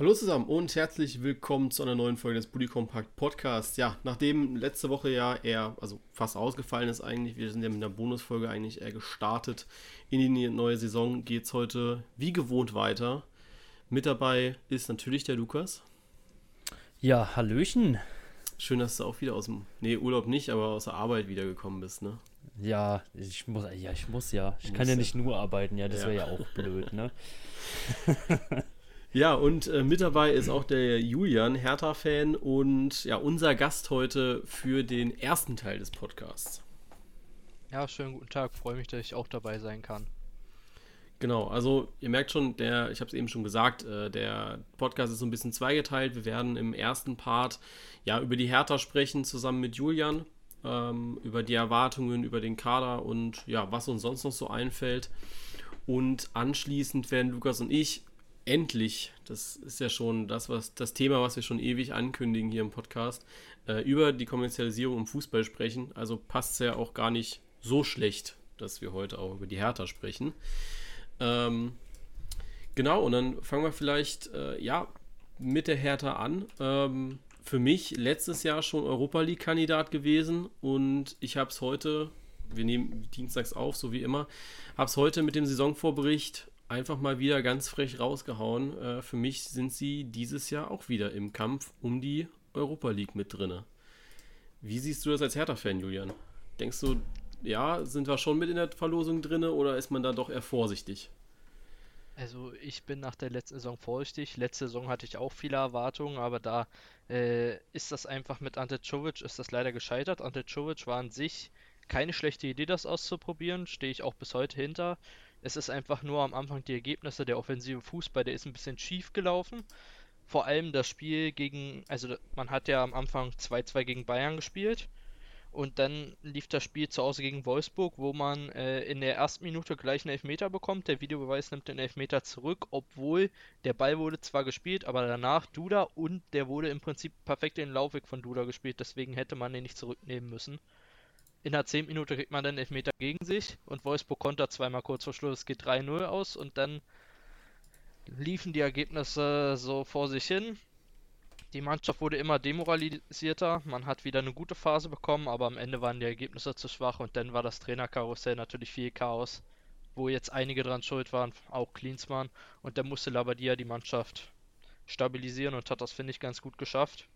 Hallo zusammen und herzlich willkommen zu einer neuen Folge des Bully Compact Podcasts. Ja, nachdem letzte Woche ja eher, also fast ausgefallen ist eigentlich, wir sind ja mit einer Bonusfolge eigentlich eher gestartet in die neue Saison, geht es heute wie gewohnt weiter. Mit dabei ist natürlich der Lukas. Ja, Hallöchen. Schön, dass du auch wieder aus dem, nee, Urlaub nicht, aber aus der Arbeit wiedergekommen bist, ne? Ja, ich muss, ja, ich muss ja. Ich muss kann ja nicht nur arbeiten, ja, das ja. wäre ja auch blöd, ne? Ja, und äh, mit dabei ist auch der Julian, Hertha-Fan und ja, unser Gast heute für den ersten Teil des Podcasts. Ja, schönen guten Tag. Freue mich, dass ich auch dabei sein kann. Genau, also ihr merkt schon, der, ich habe es eben schon gesagt, äh, der Podcast ist so ein bisschen zweigeteilt. Wir werden im ersten Part ja über die Hertha sprechen, zusammen mit Julian, ähm, über die Erwartungen, über den Kader und ja, was uns sonst noch so einfällt. Und anschließend werden Lukas und ich endlich, das ist ja schon das, was das Thema, was wir schon ewig ankündigen hier im Podcast, äh, über die Kommerzialisierung im Fußball sprechen. Also passt es ja auch gar nicht so schlecht, dass wir heute auch über die Hertha sprechen. Ähm, genau, und dann fangen wir vielleicht äh, ja mit der Hertha an. Ähm, für mich letztes Jahr schon Europa League-Kandidat gewesen und ich habe es heute, wir nehmen dienstags auf, so wie immer, habe es heute mit dem Saisonvorbericht einfach mal wieder ganz frech rausgehauen. Äh, für mich sind sie dieses Jahr auch wieder im Kampf um die Europa League mit drinne. Wie siehst du das als Hertha-Fan, Julian? Denkst du, ja, sind wir schon mit in der Verlosung drinne oder ist man da doch eher vorsichtig? Also ich bin nach der letzten Saison vorsichtig. Letzte Saison hatte ich auch viele Erwartungen, aber da äh, ist das einfach mit Ante Czovic ist das leider gescheitert. Ante Czovic war an sich keine schlechte Idee, das auszuprobieren. Stehe ich auch bis heute hinter. Es ist einfach nur am Anfang die Ergebnisse der offensive Fußball, der ist ein bisschen schief gelaufen. Vor allem das Spiel gegen, also man hat ja am Anfang 2-2 gegen Bayern gespielt und dann lief das Spiel zu Hause gegen Wolfsburg, wo man äh, in der ersten Minute gleich einen Elfmeter bekommt. Der Videobeweis nimmt den Elfmeter zurück, obwohl der Ball wurde zwar gespielt, aber danach Duda und der wurde im Prinzip perfekt in den Laufweg von Duda gespielt, deswegen hätte man den nicht zurücknehmen müssen in der 10 Minute kriegt man dann Elfmeter gegen sich und Wolfsburg kontert zweimal kurz vor Schluss. Geht 3-0 aus und dann liefen die Ergebnisse so vor sich hin. Die Mannschaft wurde immer demoralisierter. Man hat wieder eine gute Phase bekommen, aber am Ende waren die Ergebnisse zu schwach und dann war das Trainerkarussell natürlich viel Chaos, wo jetzt einige dran schuld waren, auch Klinsmann. Und dann musste Labadia die Mannschaft stabilisieren und hat das, finde ich, ganz gut geschafft.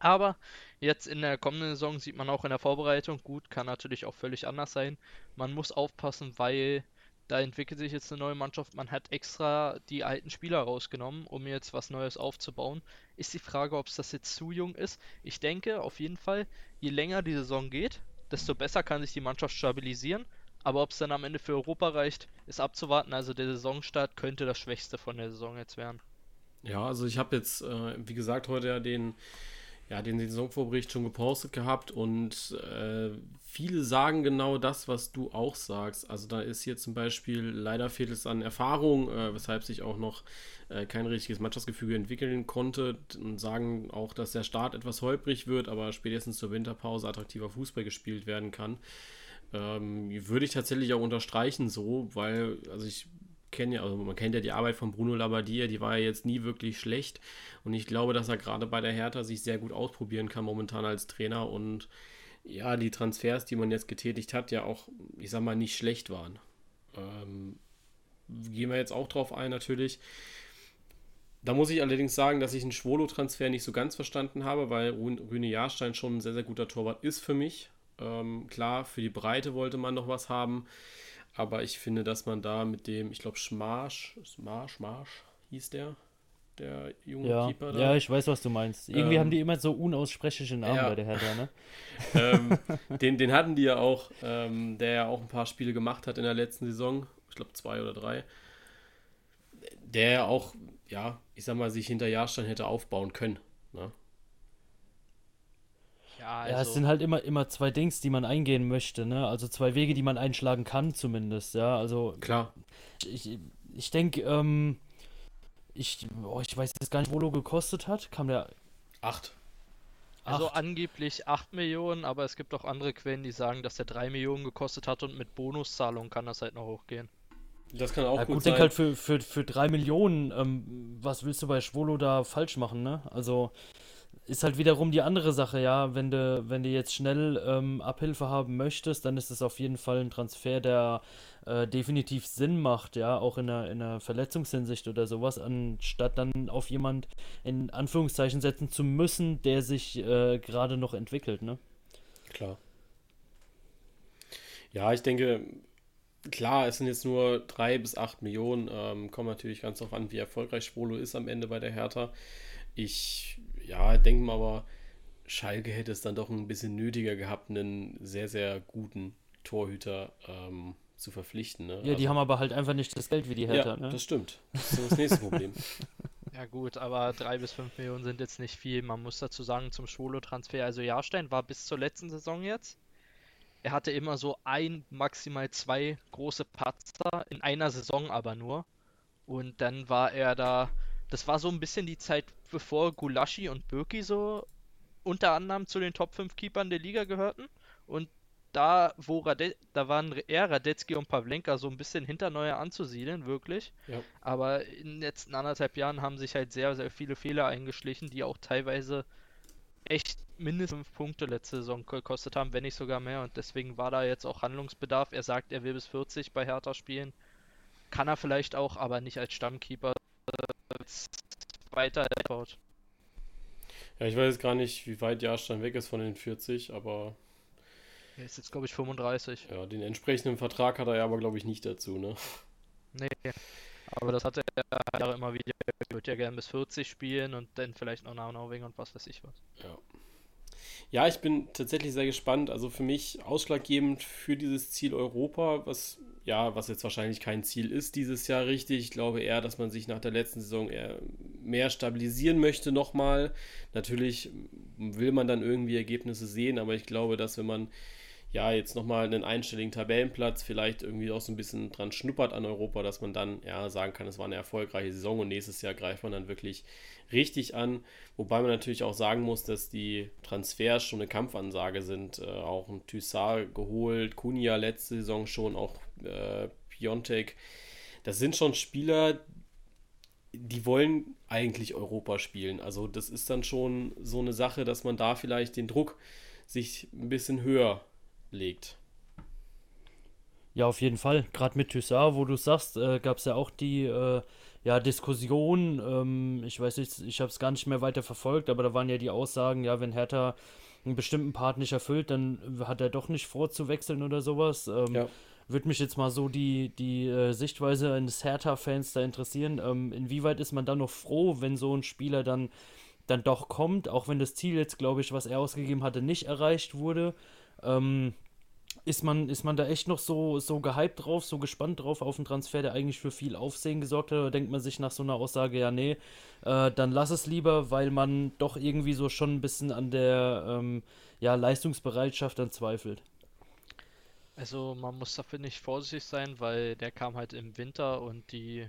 Aber jetzt in der kommenden Saison sieht man auch in der Vorbereitung, gut, kann natürlich auch völlig anders sein. Man muss aufpassen, weil da entwickelt sich jetzt eine neue Mannschaft. Man hat extra die alten Spieler rausgenommen, um jetzt was Neues aufzubauen. Ist die Frage, ob es das jetzt zu jung ist. Ich denke auf jeden Fall, je länger die Saison geht, desto besser kann sich die Mannschaft stabilisieren. Aber ob es dann am Ende für Europa reicht, ist abzuwarten. Also der Saisonstart könnte das Schwächste von der Saison jetzt werden. Ja, also ich habe jetzt, äh, wie gesagt, heute ja den ja, den Saisonvorbericht schon gepostet gehabt und äh, viele sagen genau das, was du auch sagst. Also da ist hier zum Beispiel leider fehlt es an Erfahrung, äh, weshalb sich auch noch äh, kein richtiges Mannschaftsgefüge entwickeln konnte und sagen auch, dass der Start etwas holprig wird, aber spätestens zur Winterpause attraktiver Fußball gespielt werden kann. Ähm, würde ich tatsächlich auch unterstreichen so, weil, also ich kenne ja, also man kennt ja die Arbeit von Bruno Labbadia, die war ja jetzt nie wirklich schlecht. Und ich glaube, dass er gerade bei der Hertha sich sehr gut ausprobieren kann momentan als Trainer und ja, die Transfers, die man jetzt getätigt hat, ja auch, ich sag mal, nicht schlecht waren. Ähm, gehen wir jetzt auch drauf ein, natürlich. Da muss ich allerdings sagen, dass ich einen Schwolo-Transfer nicht so ganz verstanden habe, weil Rüne Jahrstein schon ein sehr, sehr guter Torwart ist für mich. Ähm, klar, für die Breite wollte man noch was haben. Aber ich finde, dass man da mit dem, ich glaube, Schmarsch, Schmarsch, Marsch hieß der, der junge ja, Keeper da. Ja, ich weiß, was du meinst. Irgendwie ähm, haben die immer so unaussprechliche Namen ja. bei der Hertha, ne? ähm, den, den hatten die ja auch, ähm, der ja auch ein paar Spiele gemacht hat in der letzten Saison. Ich glaube, zwei oder drei. Der ja auch, ja, ich sag mal, sich hinter Jahrstein hätte aufbauen können. Ja, also ja, es also sind halt immer, immer zwei Dings, die man eingehen möchte, ne? Also zwei Wege, die man einschlagen kann, zumindest, ja. Also. Klar. Ich, ich denke, ähm, ich, oh, ich weiß jetzt gar nicht, wo Lo gekostet hat. Kam der. Acht. Also acht. angeblich 8 Millionen, aber es gibt auch andere Quellen, die sagen, dass der 3 Millionen gekostet hat und mit Bonuszahlung kann das halt noch hochgehen. Das kann auch ja, gut, gut sein. denk halt für, für, für drei Millionen, ähm, was willst du bei Schwolo da falsch machen, ne? Also ist halt wiederum die andere Sache, ja. Wenn du, wenn du jetzt schnell ähm, Abhilfe haben möchtest, dann ist es auf jeden Fall ein Transfer, der äh, definitiv Sinn macht, ja, auch in einer, in einer Verletzungshinsicht oder sowas, anstatt dann auf jemand in Anführungszeichen setzen zu müssen, der sich äh, gerade noch entwickelt, ne? Klar. Ja, ich denke, klar, es sind jetzt nur drei bis acht Millionen. Ähm, kommt natürlich ganz darauf an, wie erfolgreich Spolo ist am Ende bei der Hertha. Ich, ja, denke mal aber, Schalke hätte es dann doch ein bisschen nötiger gehabt, einen sehr, sehr guten Torhüter ähm, zu verpflichten. Ne? Ja, die Also- haben aber halt einfach nicht das Geld wie die Hertha, ja, ne? das stimmt. Das ist das nächste Problem. Ja gut, aber drei bis fünf Millionen sind jetzt nicht viel. Man muss dazu sagen, zum Schwolo-Transfer, also Jahrstein war bis zur letzten Saison jetzt. Er hatte immer so ein, maximal zwei große Patzer in einer Saison aber nur. Und dann war er da, das war so ein bisschen die Zeit, bevor Gulaschi und Birki so unter anderem zu den Top 5 Keepern der Liga gehörten. Und da, wo Rade da waren eher Radetzky und Pavlenka so ein bisschen hinter Neuer anzusiedeln, wirklich. Ja. Aber in den letzten anderthalb Jahren haben sich halt sehr, sehr viele Fehler eingeschlichen, die auch teilweise echt mindestens fünf Punkte letzte Saison gekostet haben, wenn nicht sogar mehr. Und deswegen war da jetzt auch Handlungsbedarf. Er sagt, er will bis 40 bei Hertha spielen. Kann er vielleicht auch, aber nicht als Stammkeeper. Weiter baut. Ja, ich weiß jetzt gar nicht, wie weit Jahrstein weg ist von den 40, aber Er ist jetzt, glaube ich, 35. ja, den entsprechenden Vertrag hat er ja aber, glaube ich, nicht dazu, ne? Nee. Aber das hat er ja immer wieder. Er würde ja gerne bis 40 spielen und dann vielleicht noch nach Norwegen und was weiß ich was. Ja. Ja, ich bin tatsächlich sehr gespannt. Also für mich ausschlaggebend für dieses Ziel Europa, was ja, was jetzt wahrscheinlich kein Ziel ist dieses Jahr richtig. Ich glaube eher, dass man sich nach der letzten Saison eher mehr stabilisieren möchte nochmal. Natürlich will man dann irgendwie Ergebnisse sehen, aber ich glaube, dass wenn man ja jetzt nochmal einen einstelligen Tabellenplatz vielleicht irgendwie auch so ein bisschen dran schnuppert an Europa, dass man dann ja sagen kann, es war eine erfolgreiche Saison und nächstes Jahr greift man dann wirklich richtig an. Wobei man natürlich auch sagen muss, dass die Transfers schon eine Kampfansage sind. Äh, auch ein Thyssar geholt, Kunja letzte Saison schon, auch äh, Piontek. Das sind schon Spieler, die wollen eigentlich Europa spielen. Also das ist dann schon so eine Sache, dass man da vielleicht den Druck sich ein bisschen höher legt. Ja, auf jeden Fall. Gerade mit Thyssar, wo du sagst, äh, gab es ja auch die äh, ja, Diskussion. Ähm, ich weiß nicht, ich habe es gar nicht mehr weiter verfolgt, aber da waren ja die Aussagen, ja, wenn Hertha einen bestimmten Part nicht erfüllt, dann hat er doch nicht vor zu wechseln oder sowas. Ähm, Ja. Würde mich jetzt mal so die, die äh, Sichtweise eines Hertha-Fans da interessieren. Ähm, inwieweit ist man dann noch froh, wenn so ein Spieler dann, dann doch kommt, auch wenn das Ziel jetzt, glaube ich, was er ausgegeben hatte, nicht erreicht wurde? Ähm, ist man, ist man da echt noch so, so gehypt drauf, so gespannt drauf auf einen Transfer, der eigentlich für viel Aufsehen gesorgt hat? Oder denkt man sich nach so einer Aussage, ja, nee, äh, dann lass es lieber, weil man doch irgendwie so schon ein bisschen an der ähm, ja, Leistungsbereitschaft dann zweifelt? Also man muss dafür nicht vorsichtig sein, weil der kam halt im Winter und die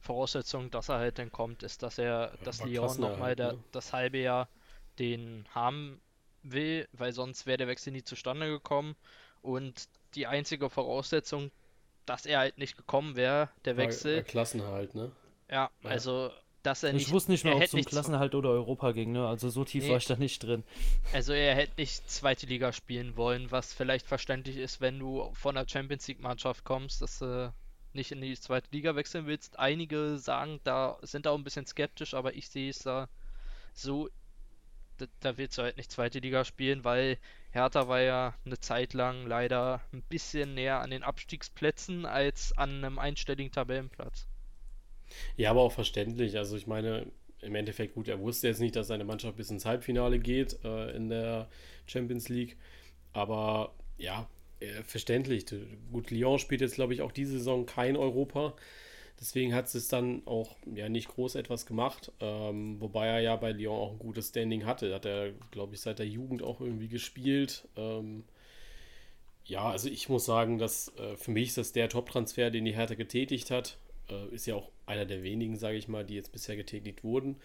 Voraussetzung, dass er halt dann kommt, ist, dass er, dass war Lyon nochmal der, ne? das halbe Jahr den haben will, weil sonst wäre der Wechsel nie zustande gekommen. Und die einzige Voraussetzung, dass er halt nicht gekommen wäre, der Wechsel, war Klassenhalt, ne? ja, Ja. also dass er Ich nicht, wusste nicht mehr, ob es um Klassenhalt oder Europa ging, ne? Also so tief Nee. war ich da nicht drin. also er hätte nicht zweite Liga spielen wollen, was vielleicht verständlich ist, wenn du von der Champions League Mannschaft kommst, dass du nicht in die zweite Liga wechseln willst. Einige sagen, da sind da auch ein bisschen skeptisch, aber ich sehe es da so, da, da willst du halt nicht zweite Liga spielen, weil Hertha war ja eine Zeit lang leider ein bisschen näher an den Abstiegsplätzen als an einem einstelligen Tabellenplatz. Ja, aber auch verständlich. Also ich meine, im Endeffekt gut, er wusste jetzt nicht, dass seine Mannschaft bis ins Halbfinale geht äh, in der Champions League. Aber ja, äh, verständlich. Gut, Lyon spielt jetzt, glaube ich, auch diese Saison kein Europa. Deswegen hat es dann auch ja nicht groß etwas gemacht. Ähm, wobei er ja bei Lyon auch ein gutes Standing hatte. Hat er, glaube ich, seit der Jugend auch irgendwie gespielt. Ähm, ja, also ich muss sagen, dass äh, für mich ist das der Top-Transfer, den die Hertha getätigt hat. Äh, ist ja auch einer der wenigen, sage ich mal, die jetzt bisher getätigt wurden.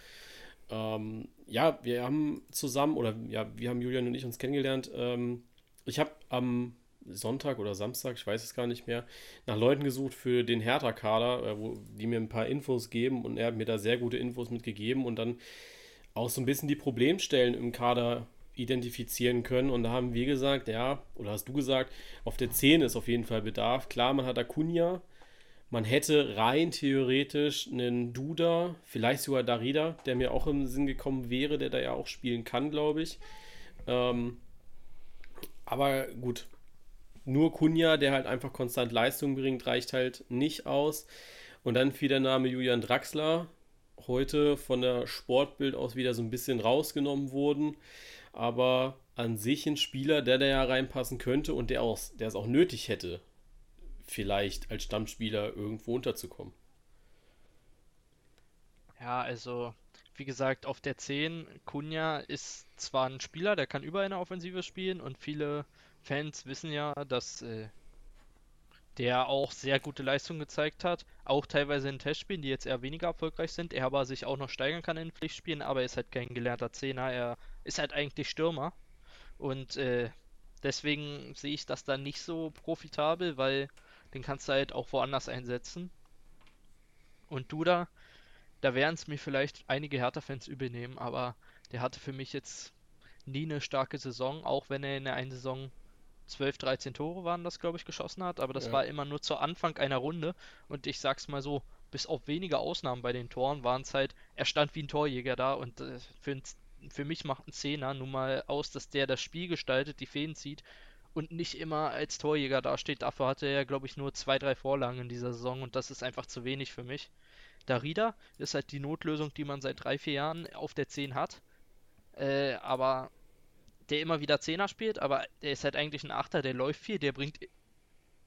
Ähm, ja, wir haben zusammen, oder ja, wir haben Julian und ich uns kennengelernt. Ähm, ich habe am Sonntag oder Samstag, ich weiß es gar nicht mehr, nach Leuten gesucht für den Hertha-Kader, äh, die mir ein paar Infos geben und er hat mir da sehr gute Infos mitgegeben und dann auch so ein bisschen die Problemstellen im Kader identifizieren können. Und da haben wir gesagt, ja, oder hast du gesagt, auf der 10 ist auf jeden Fall Bedarf. Klar, man hat Acuna, man hätte rein theoretisch einen Duda, vielleicht sogar Darida, der mir auch im Sinn gekommen wäre, der da ja auch spielen kann, glaube ich. Ähm, aber gut, nur Kunja, der halt einfach konstant Leistung bringt, reicht halt nicht aus. Und dann fiel der Name Julian Draxler, heute von der Sportbild aus wieder so ein bisschen rausgenommen wurden. Aber an sich ein Spieler, der da ja reinpassen könnte und der, auch, der es auch nötig hätte, vielleicht als Stammspieler irgendwo unterzukommen. Ja, also wie gesagt, auf der 10, Kunja ist zwar ein Spieler, der kann über eine Offensive spielen und viele Fans wissen ja, dass äh, der auch sehr gute Leistungen gezeigt hat, auch teilweise in Testspielen, die jetzt eher weniger erfolgreich sind, er aber sich auch noch steigern kann in Pflichtspielen, aber er ist halt kein gelernter Zehner, er ist halt eigentlich Stürmer und äh, deswegen sehe ich das dann nicht so profitabel, weil den kannst du halt auch woanders einsetzen. Und Duda, da werden es mir vielleicht einige Hertha-Fans übernehmen, aber der hatte für mich jetzt nie eine starke Saison, auch wenn er in der einen Saison 12, 13 Tore waren das, glaube ich, geschossen hat, aber das ja. war immer nur zu Anfang einer Runde und ich sag's mal so, bis auf wenige Ausnahmen bei den Toren waren es halt, er stand wie ein Torjäger da und äh, für, für mich macht ein Zehner nun mal aus, dass der das Spiel gestaltet, die Fäden zieht und nicht immer als Torjäger dasteht. Dafür hatte er, glaube ich, nur zwei, drei Vorlagen in dieser Saison und das ist einfach zu wenig für mich. Darida ist halt die Notlösung, die man seit drei, vier Jahren auf der 10 hat. Äh, aber der immer wieder Zehner spielt, aber der ist halt eigentlich ein Achter, der läuft viel, der bringt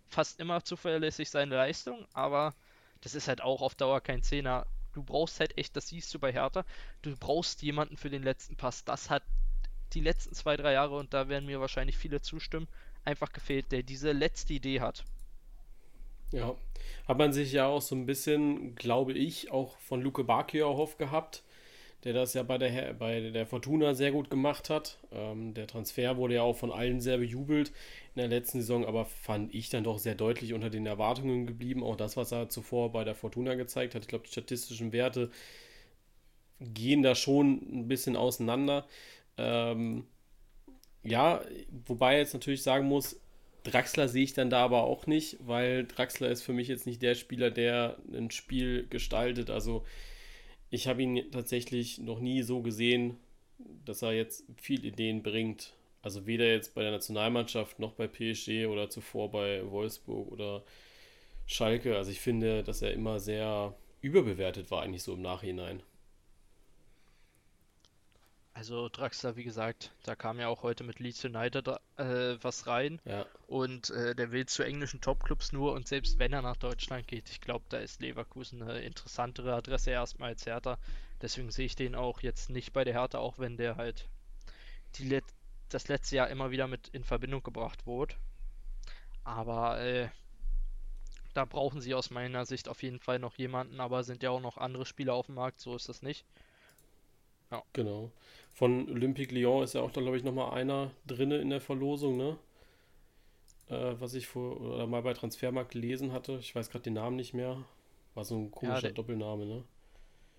fast immer zuverlässig seine Leistung, aber das ist halt auch auf Dauer kein Zehner. Du brauchst halt echt, das siehst du bei Hertha, du brauchst jemanden für den letzten Pass. Das hat die letzten zwei, drei Jahre, und da werden mir wahrscheinlich viele zustimmen, einfach gefehlt, der diese letzte Idee hat. Ja, hat man sich ja auch so ein bisschen, glaube ich, auch von Luke Bakio erhofft gehabt, der das ja bei der, bei der Fortuna sehr gut gemacht hat. Ähm, der Transfer wurde ja auch von allen sehr bejubelt in der letzten Saison, aber fand ich dann doch sehr deutlich unter den Erwartungen geblieben. Auch das, was er zuvor bei der Fortuna gezeigt hat. Ich glaube, die statistischen Werte gehen da schon ein bisschen auseinander. Ähm, ja, wobei jetzt natürlich sagen muss, Draxler sehe ich dann da aber auch nicht, weil Draxler ist für mich jetzt nicht der Spieler, der ein Spiel gestaltet. Also ich habe ihn tatsächlich noch nie so gesehen, dass er jetzt viel Ideen bringt. Also weder jetzt bei der Nationalmannschaft noch bei PSG oder zuvor bei Wolfsburg oder Schalke. Also ich finde, dass er immer sehr überbewertet war eigentlich so im Nachhinein. Also Draxler, wie gesagt, da kam ja auch heute mit Leeds United äh, was rein. Ja. Und äh, der will zu englischen Topclubs nur und selbst wenn er nach Deutschland geht, ich glaube, da ist Leverkusen eine interessantere Adresse erstmal als Hertha. Deswegen sehe ich den auch jetzt nicht bei der Hertha, auch wenn der halt die Let das letzte Jahr immer wieder mit in Verbindung gebracht wurde. Aber äh, da brauchen sie aus meiner Sicht auf jeden Fall noch jemanden, aber sind ja auch noch andere Spieler auf dem Markt, so ist das nicht. Ja. Genau. Von Olympique Lyon ist ja auch da, glaube ich, nochmal einer drin in der Verlosung, ne? Äh, was ich vor oder mal bei Transfermarkt gelesen hatte. Ich weiß gerade den Namen nicht mehr. War so ein komischer ja, der, Doppelname, ne?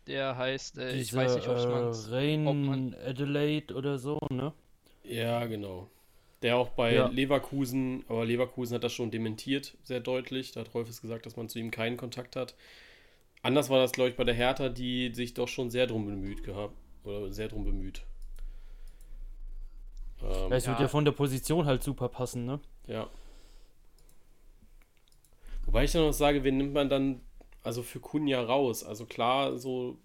Der heißt, äh, Diese, ich weiß nicht, ob man. Rain man... Adelaide oder so, ne? Ja, genau. Der auch bei ja. Leverkusen, aber Leverkusen hat das schon dementiert, sehr deutlich. Da hat Rolfes gesagt, dass man zu ihm keinen Kontakt hat. Anders war das, glaube ich, bei der Hertha, die sich doch schon sehr drum bemüht gehabt oder sehr drum bemüht. Ähm, es wird ja. ja von der Position halt super passen, ne? Ja. Wobei ich dann noch sage, wen nimmt man dann also für Kunja raus? Also klar, so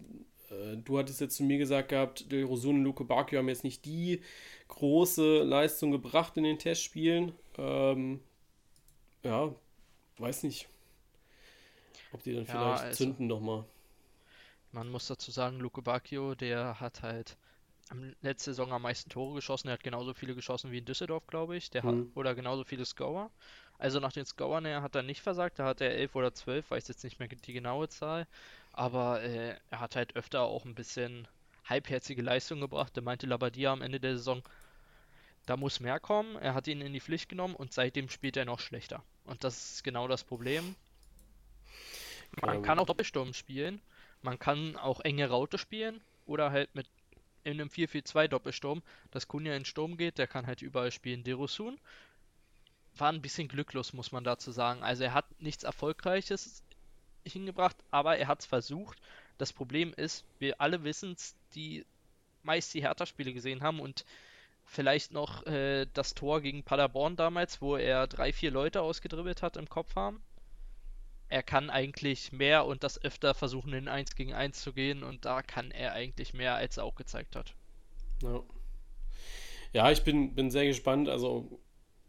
äh, du hattest jetzt zu mir gesagt gehabt, Del Rosun und Luke Bacchio haben jetzt nicht die große Leistung gebracht in den Testspielen. Ähm, ja, weiß nicht, ob die dann ja, vielleicht also, zünden nochmal. Man muss dazu sagen, Luke Bacchio, der hat halt letzte Saison am meisten Tore geschossen. Er hat genauso viele geschossen wie in Düsseldorf, glaube ich. Der mhm. hat, oder genauso viele Scorer. Also nach den Scorern er hat er nicht versagt. Da hat er 11 oder 12, weiß jetzt nicht mehr die genaue Zahl. Aber äh, er hat halt öfter auch ein bisschen halbherzige Leistung gebracht. Der meinte Labadia am Ende der Saison, Da muss mehr kommen. Er hat ihn in die Pflicht genommen und seitdem spielt er noch schlechter. Und das ist genau das Problem. Man kann auch Doppelsturm spielen. Man kann auch enge Raute spielen oder halt mit in einem 4-4-2 Doppelsturm, dass Kunja in Sturm geht, der kann halt überall spielen. Derosun war ein bisschen glücklos, muss man dazu sagen. Also er hat nichts Erfolgreiches hingebracht, aber er hat es versucht. Das Problem ist, wir alle wissen es, die meist die Hertha-Spiele gesehen haben und vielleicht noch äh, das Tor gegen Paderborn damals, wo er drei, vier Leute ausgedribbelt hat im Kopf haben er kann eigentlich mehr und das öfter versuchen, in 1 gegen 1 zu gehen und da kann er eigentlich mehr, als er auch gezeigt hat. Ja, ja ich bin, bin sehr gespannt. Also,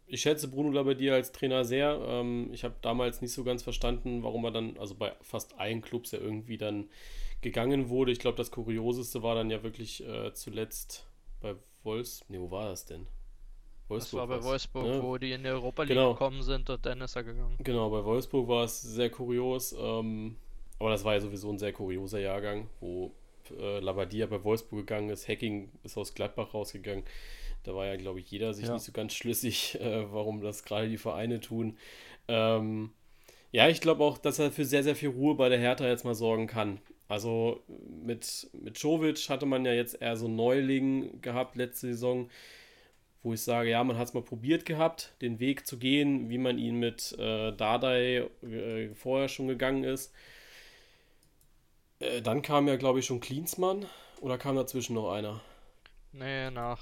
ich schätze Bruno Labbadia als Trainer sehr. Ähm, ich habe damals nicht so ganz verstanden, warum er dann, also bei fast allen Clubs ja irgendwie dann gegangen wurde. Ich glaube, das Kurioseste war dann ja wirklich äh, zuletzt bei Wolfs. Ne, wo war das denn? Wolfsburg. Das war bei Wolfsburg, ne? wo die in die Europa League genau. gekommen sind und dann ist er gegangen. Genau, bei Wolfsburg war es sehr kurios. Ähm, aber das war ja sowieso ein sehr kurioser Jahrgang, wo äh, Labadia bei Wolfsburg gegangen ist, Hacking ist aus Gladbach rausgegangen. Da war ja, glaube ich, jeder sich ja. nicht so ganz schlüssig, äh, warum das gerade die Vereine tun. Ähm, ja, ich glaube auch, dass er für sehr, sehr viel Ruhe bei der Hertha jetzt mal sorgen kann. Also mit, mit Jovic hatte man ja jetzt eher so einen Neuling gehabt letzte Saison wo ich sage, ja, man hat es mal probiert gehabt, den Weg zu gehen, wie man ihn mit äh, Dardai äh, vorher schon gegangen ist. Äh, dann kam ja, glaube ich, schon Klinsmann oder kam dazwischen noch einer? Nee, nach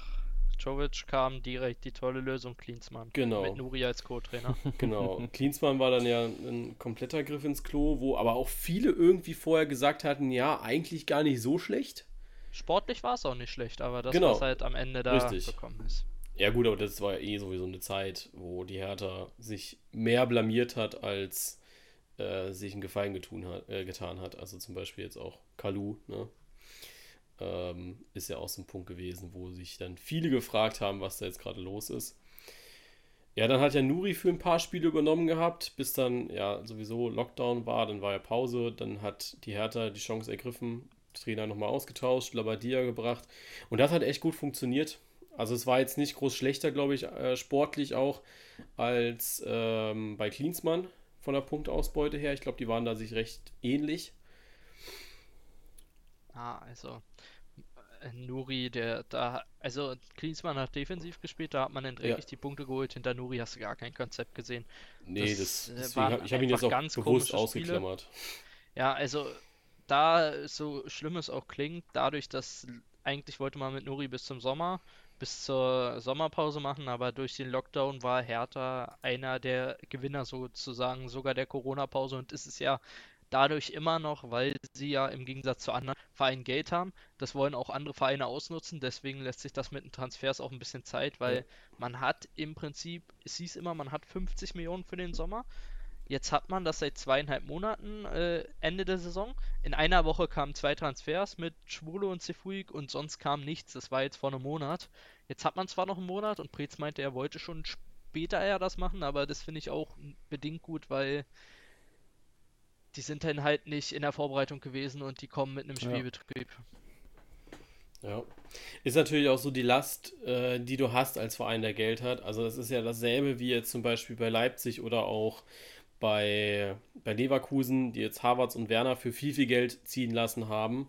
Jovic kam direkt die tolle Lösung Klinsmann. Genau. Mit Nuri als Co-Trainer. Genau. Klinsmann war dann ja ein kompletter Griff ins Klo, wo aber auch viele irgendwie vorher gesagt hatten, ja, eigentlich gar nicht so schlecht. Sportlich war es auch nicht schlecht, aber das, genau. was halt am Ende da Richtig. bekommen ist. Ja, gut, aber das war ja eh sowieso eine Zeit, wo die Hertha sich mehr blamiert hat, als äh, sich einen Gefallen getun hat, äh, getan hat. Also zum Beispiel jetzt auch Kalu, ne? Ähm, ist ja auch so ein Punkt gewesen, wo sich dann viele gefragt haben, was da jetzt gerade los ist. Ja, dann hat ja Nuri für ein paar Spiele übernommen gehabt, bis dann ja sowieso Lockdown war, dann war ja Pause, dann hat die Hertha die Chance ergriffen, Trainer nochmal ausgetauscht, Labadia gebracht und das hat echt gut funktioniert. Also es war jetzt nicht groß schlechter, glaube ich, äh, sportlich auch, als ähm, bei Klinsmann von der Punktausbeute her. Ich glaube, die waren da sich recht ähnlich. Ah, also äh, Nuri, der da, also Klinsmann hat defensiv gespielt, da hat man dann dreckig ja. die Punkte geholt. Hinter Nuri hast du gar kein Konzept gesehen. Nee, das, das äh, hab, ich habe ihn jetzt auch ganz bewusst ausgeklammert. Spiele. Ja, also da so schlimm es auch klingt, dadurch, dass eigentlich wollte man mit Nuri bis zum Sommer bis zur Sommerpause machen, aber durch den Lockdown war Hertha einer der Gewinner sozusagen sogar der Corona-Pause. Und ist es ja dadurch immer noch, weil sie ja im Gegensatz zu anderen Vereinen Geld haben. Das wollen auch andere Vereine ausnutzen, deswegen lässt sich das mit den Transfers auch ein bisschen Zeit, weil man hat im Prinzip, es hieß immer, man hat 50 Millionen für den Sommer Jetzt hat man das seit zweieinhalb Monaten, äh, Ende der Saison. In einer Woche kamen zwei Transfers mit Schwule und Cefuig und sonst kam nichts. Das war jetzt vor einem Monat. Jetzt hat man zwar noch einen Monat und Preetz meinte, er wollte schon später eher das machen, aber das finde ich auch bedingt gut, weil die sind dann halt nicht in der Vorbereitung gewesen und die kommen mit einem Spielbetrieb. Ja. ja. Ist natürlich auch so die Last, äh, die du hast als Verein, der Geld hat. Also das ist ja dasselbe wie jetzt zum Beispiel bei Leipzig oder auch bei, bei Leverkusen, die jetzt Harvards und Werner für viel, viel Geld ziehen lassen haben.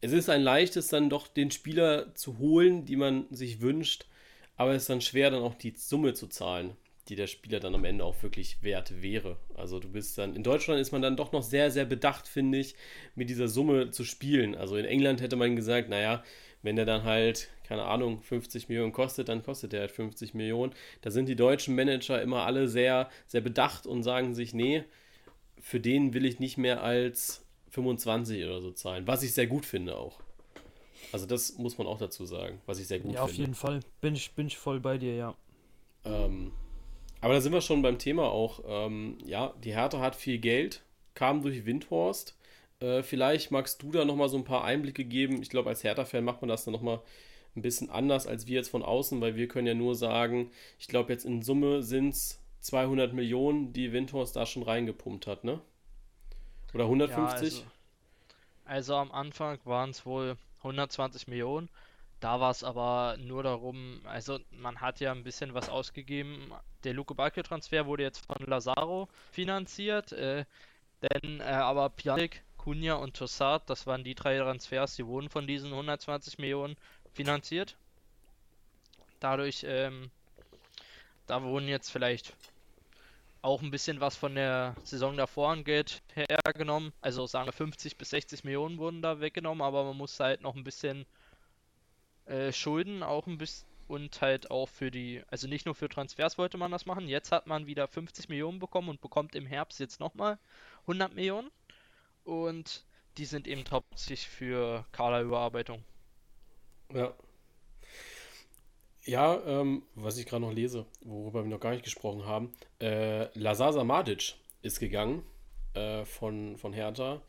Es ist ein leichtes, dann doch den Spieler zu holen, die man sich wünscht, aber es ist dann schwer, dann auch die Summe zu zahlen, die der Spieler dann am Ende auch wirklich wert wäre. Also du bist dann, in Deutschland ist man dann doch noch sehr, sehr bedacht, finde ich, mit dieser Summe zu spielen. Also in England hätte man gesagt, naja, wenn der dann halt, keine Ahnung, 50 Millionen kostet, dann kostet der halt 50 Millionen. Da sind die deutschen Manager immer alle sehr, sehr bedacht und sagen sich, nee, für den will ich nicht mehr als 25 oder so zahlen. Was ich sehr gut finde auch. Also das muss man auch dazu sagen, was ich sehr gut finde. Ja, auf jeden Fall. Bin ich, bin ich voll bei dir, ja. Ähm, aber da sind wir schon beim Thema auch. Ähm, ja, die Hertha hat viel Geld, kam durch Windhorst. Äh, vielleicht magst du da nochmal so ein paar Einblicke geben. Ich glaube, als Hertha-Fan macht man das dann nochmal ein bisschen anders als wir jetzt von außen, weil wir können ja nur sagen, ich glaube, jetzt in Summe sind es 200 Millionen, die Windhorst da schon reingepumpt hat, ne? Oder 150? Ja, also, also am Anfang waren es wohl 120 Millionen. Da war es aber nur darum, also man hat ja ein bisschen was ausgegeben. Der Luke Balke Transfer wurde jetzt von Lazaro finanziert, äh, denn äh, aber Pjanic, Kunja und Tossard, das waren die drei Transfers, die wurden von diesen 120 Millionen finanziert. Dadurch, ähm, da wurden jetzt vielleicht auch ein bisschen was von der Saison davor an Geld hergenommen. Also sagen wir 50 bis 60 Millionen wurden da weggenommen, aber man muss halt noch ein bisschen äh, Schulden auch ein bisschen und halt auch für die, also nicht nur für Transfers wollte man das machen. Jetzt hat man wieder 50 Millionen bekommen und bekommt im Herbst jetzt nochmal 100 Millionen. Und die sind eben hauptsächlich für Kaderüberarbeitung. Ja. Ja, ähm, was ich gerade noch lese, worüber wir noch gar nicht gesprochen haben. Äh, Lazar Madic ist gegangen äh, von, von Hertha.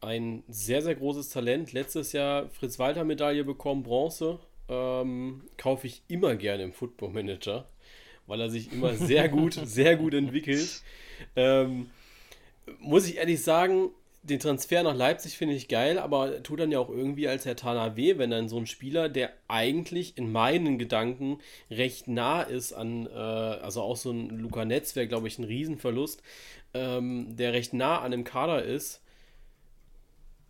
Ein sehr, sehr großes Talent. Letztes Jahr Fritz-Walter-Medaille bekommen, Bronze. Ähm, kaufe ich immer gerne im Football Manager, weil er sich immer sehr gut, sehr gut entwickelt. Ähm, muss ich ehrlich sagen, den Transfer nach Leipzig finde ich geil, aber tut dann ja auch irgendwie als Herr Tana weh, wenn dann so ein Spieler, der eigentlich in meinen Gedanken recht nah ist an, äh, also auch so ein Luca Netz wäre, glaube ich, ein Riesenverlust, ähm, der recht nah an dem Kader ist,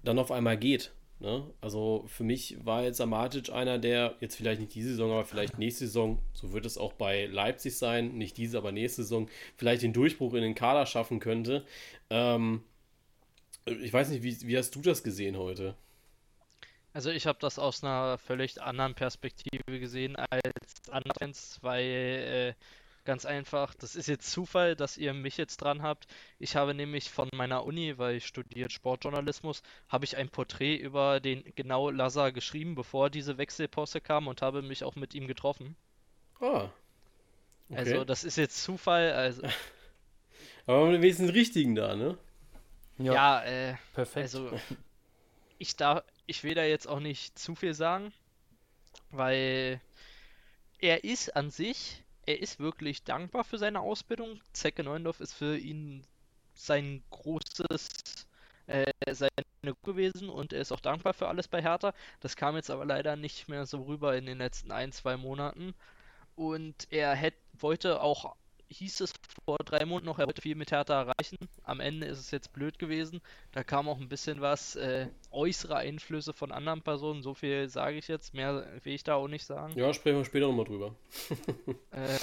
dann auf einmal geht. Ne? Also für mich war jetzt Amatic einer, der jetzt vielleicht nicht diese Saison, aber vielleicht nächste Saison, so wird es auch bei Leipzig sein, nicht diese, aber nächste Saison, vielleicht den Durchbruch in den Kader schaffen könnte. Ähm, ich weiß nicht, wie, wie hast du das gesehen heute? Also ich habe das aus einer völlig anderen Perspektive gesehen als andere, weil äh, ganz einfach, das ist jetzt Zufall, dass ihr mich jetzt dran habt. Ich habe nämlich von meiner Uni, weil ich studiert Sportjournalismus, habe ich ein Porträt über den genau Lazar geschrieben, bevor diese Wechselposte kam und habe mich auch mit ihm getroffen. Ah. Okay. Also das ist jetzt Zufall. Also... Aber wir sind richtigen da, ne? Ja, ja äh, perfekt. Also, ich, darf, ich will da jetzt auch nicht zu viel sagen, weil er ist an sich, er ist wirklich dankbar für seine Ausbildung. Zecke Neundorf ist für ihn sein großes, äh, seine gewesen und er ist auch dankbar für alles bei Hertha. Das kam jetzt aber leider nicht mehr so rüber in den letzten ein, zwei Monaten. Und er hätte, wollte auch hieß es vor drei Monaten noch, er wollte viel mit Hertha erreichen. Am Ende ist es jetzt blöd gewesen. Da kam auch ein bisschen was, äh, äußere Einflüsse von anderen Personen. So viel sage ich jetzt. Mehr will ich da auch nicht sagen. Ja, sprechen wir später nochmal drüber. äh,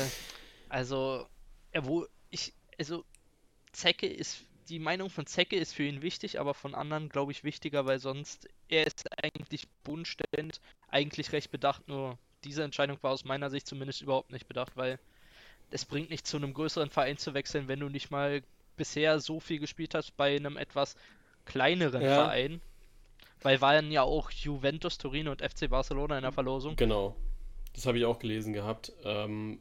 also, er wo ich, also, Zecke ist, die Meinung von Zecke ist für ihn wichtig, aber von anderen glaube ich wichtiger, weil sonst, er ist eigentlich bodenstellend, eigentlich recht bedacht, nur diese Entscheidung war aus meiner Sicht zumindest überhaupt nicht bedacht, weil es bringt nicht zu einem größeren Verein zu wechseln, wenn du nicht mal bisher so viel gespielt hast bei einem etwas kleineren ja. Verein. Weil waren ja auch Juventus, Turin und FC Barcelona in der Verlosung. Genau. Das habe ich auch gelesen gehabt. Ähm,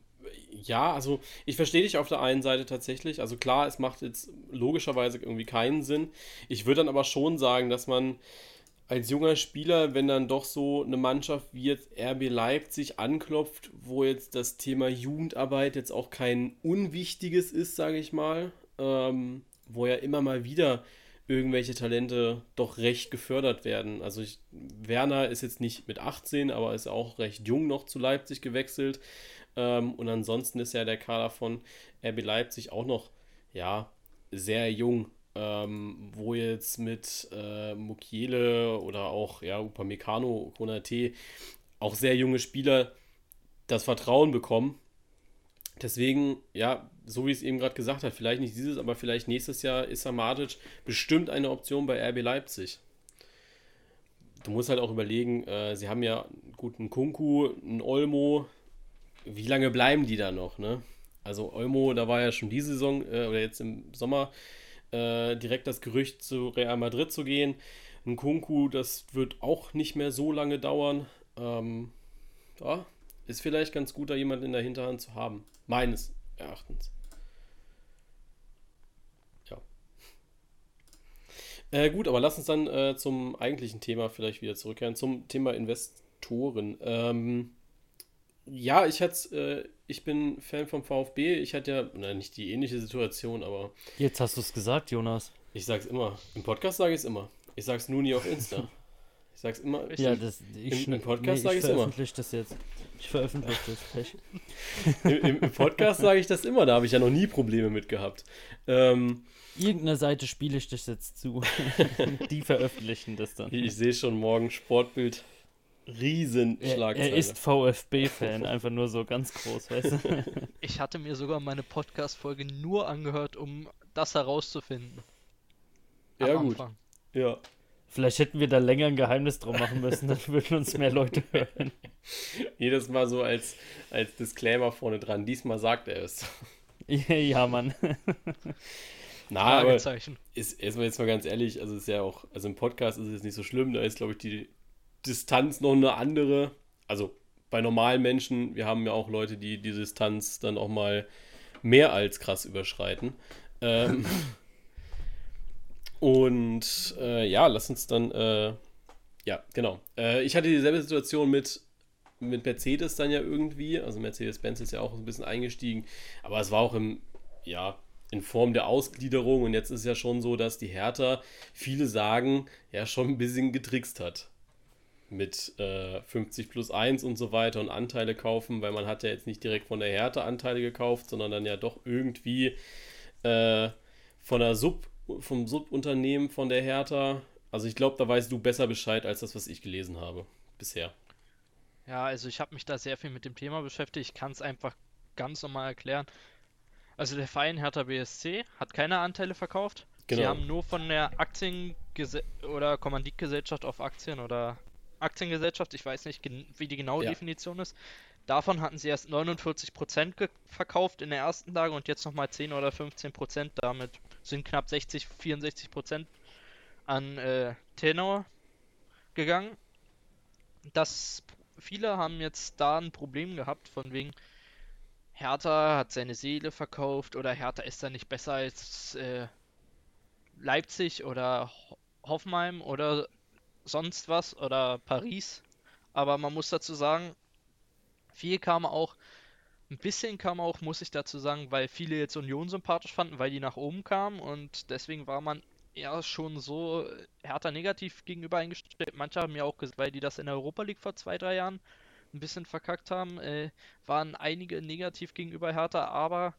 ja, also ich verstehe dich auf der einen Seite tatsächlich. Also klar, es macht jetzt logischerweise irgendwie keinen Sinn. Ich würde dann aber schon sagen, dass man als junger Spieler, wenn dann doch so eine Mannschaft wie jetzt RB Leipzig anklopft, wo jetzt das Thema Jugendarbeit jetzt auch kein unwichtiges ist, sage ich mal, ähm, wo ja immer mal wieder irgendwelche Talente doch recht gefördert werden. Also ich, Werner ist jetzt nicht mit 18, aber ist auch recht jung noch zu Leipzig gewechselt. Ähm, und ansonsten ist ja der Kader von RB Leipzig auch noch, ja, sehr jung ähm, wo jetzt mit äh, Mukiele oder auch ja, Upamecano, Konate auch sehr junge Spieler das Vertrauen bekommen. Deswegen, ja, so wie es eben gerade gesagt hat, vielleicht nicht dieses, aber vielleicht nächstes Jahr ist Matic bestimmt eine Option bei RB Leipzig. Du musst halt auch überlegen, äh, sie haben ja einen Kunku, einen Olmo. Wie lange bleiben die da noch, ne? Also Olmo, da war ja schon diese Saison äh, oder jetzt im Sommer äh, direkt das Gerücht zu Real Madrid zu gehen. Ein Kunku, das wird auch nicht mehr so lange dauern. Ähm, ja, ist vielleicht ganz gut, da jemanden in der Hinterhand zu haben. Meines Erachtens. Ja. Äh, gut, aber lass uns dann äh, zum eigentlichen Thema vielleicht wieder zurückkehren, zum Thema Investoren. Ähm, ja, ich hatte, äh, ich bin Fan vom VfB. Ich hatte ja, na, nicht die ähnliche Situation, aber. Jetzt hast du es gesagt, Jonas. Ich sag's immer. Im Podcast sage ich es immer. Ich sag's nur nie auf Insta. Ich sag's immer. Ja, das, ich, Im- im Podcast nee, sag ich ich's immer. veröffentliche das jetzt. Ich veröffentliche das. Im, im, Im Podcast sage ich das immer, da habe ich ja noch nie Probleme mit gehabt. Ähm, Irgendeiner Seite spiele ich das jetzt zu. Die veröffentlichen das dann. ich sehe schon morgen Sportbild. Riesen Er, er ist VfB-Fan, einfach nur so ganz groß, weißt du? Ich hatte mir sogar meine Podcast-Folge nur angehört, um das herauszufinden. Am ja, gut. Anfang. Ja. Vielleicht hätten wir da länger ein Geheimnis drum machen müssen, dann würden uns mehr Leute hören. Jedes Mal so als, als Disclaimer vorne dran. Diesmal sagt er es. ja, Mann. Na, aber ist, Fragezeichen. erstmal jetzt mal ganz ehrlich, also ist ja auch, also im Podcast ist es jetzt nicht so schlimm, da ist, glaube ich, die Distanz noch eine andere. Also bei normalen Menschen, wir haben ja auch Leute, die die Distanz dann auch mal mehr als krass überschreiten. Ähm, und äh, ja, lass uns dann, äh, ja, genau. Äh, ich hatte dieselbe Situation mit, mit Mercedes dann ja irgendwie. Also Mercedes-Benz ist ja auch ein bisschen eingestiegen, aber es war auch im, ja, in Form der Ausgliederung und jetzt ist ja schon so, dass die Hertha, viele sagen, ja schon ein bisschen getrickst hat mit äh, 50 plus 1 und so weiter und Anteile kaufen, weil man hat ja jetzt nicht direkt von der Hertha Anteile gekauft, sondern dann ja doch irgendwie äh, von der Sub, vom Subunternehmen von der Hertha. Also ich glaube, da weißt du besser Bescheid als das, was ich gelesen habe bisher. Ja, also ich habe mich da sehr viel mit dem Thema beschäftigt. Ich kann es einfach ganz normal erklären. Also der Verein Hertha BSC hat keine Anteile verkauft. Sie Genau. haben nur von der Aktiengese oder Kommanditgesellschaft auf Aktien oder Aktiengesellschaft, ich weiß nicht, wie die genaue Ja. Definition ist. Davon hatten sie erst 49% ge- verkauft in der ersten Lage und jetzt nochmal 10 oder 15%. Damit sind knapp 60, 64% an äh, Tenor gegangen. Das viele haben jetzt da ein Problem gehabt, von wegen Hertha hat seine Seele verkauft oder Hertha ist da nicht besser als äh, Leipzig oder Ho- Hoffenheim oder sonst was oder Paris. Aber man muss dazu sagen, viel kam auch, ein bisschen kam auch, muss ich dazu sagen, weil viele jetzt Union sympathisch fanden, weil die nach oben kamen und deswegen war man eher schon so Hertha negativ gegenüber eingestellt. Manche haben ja auch gesagt, weil die das in der Europa League vor zwei, drei Jahren ein bisschen verkackt haben, äh, waren einige negativ gegenüber Hertha, aber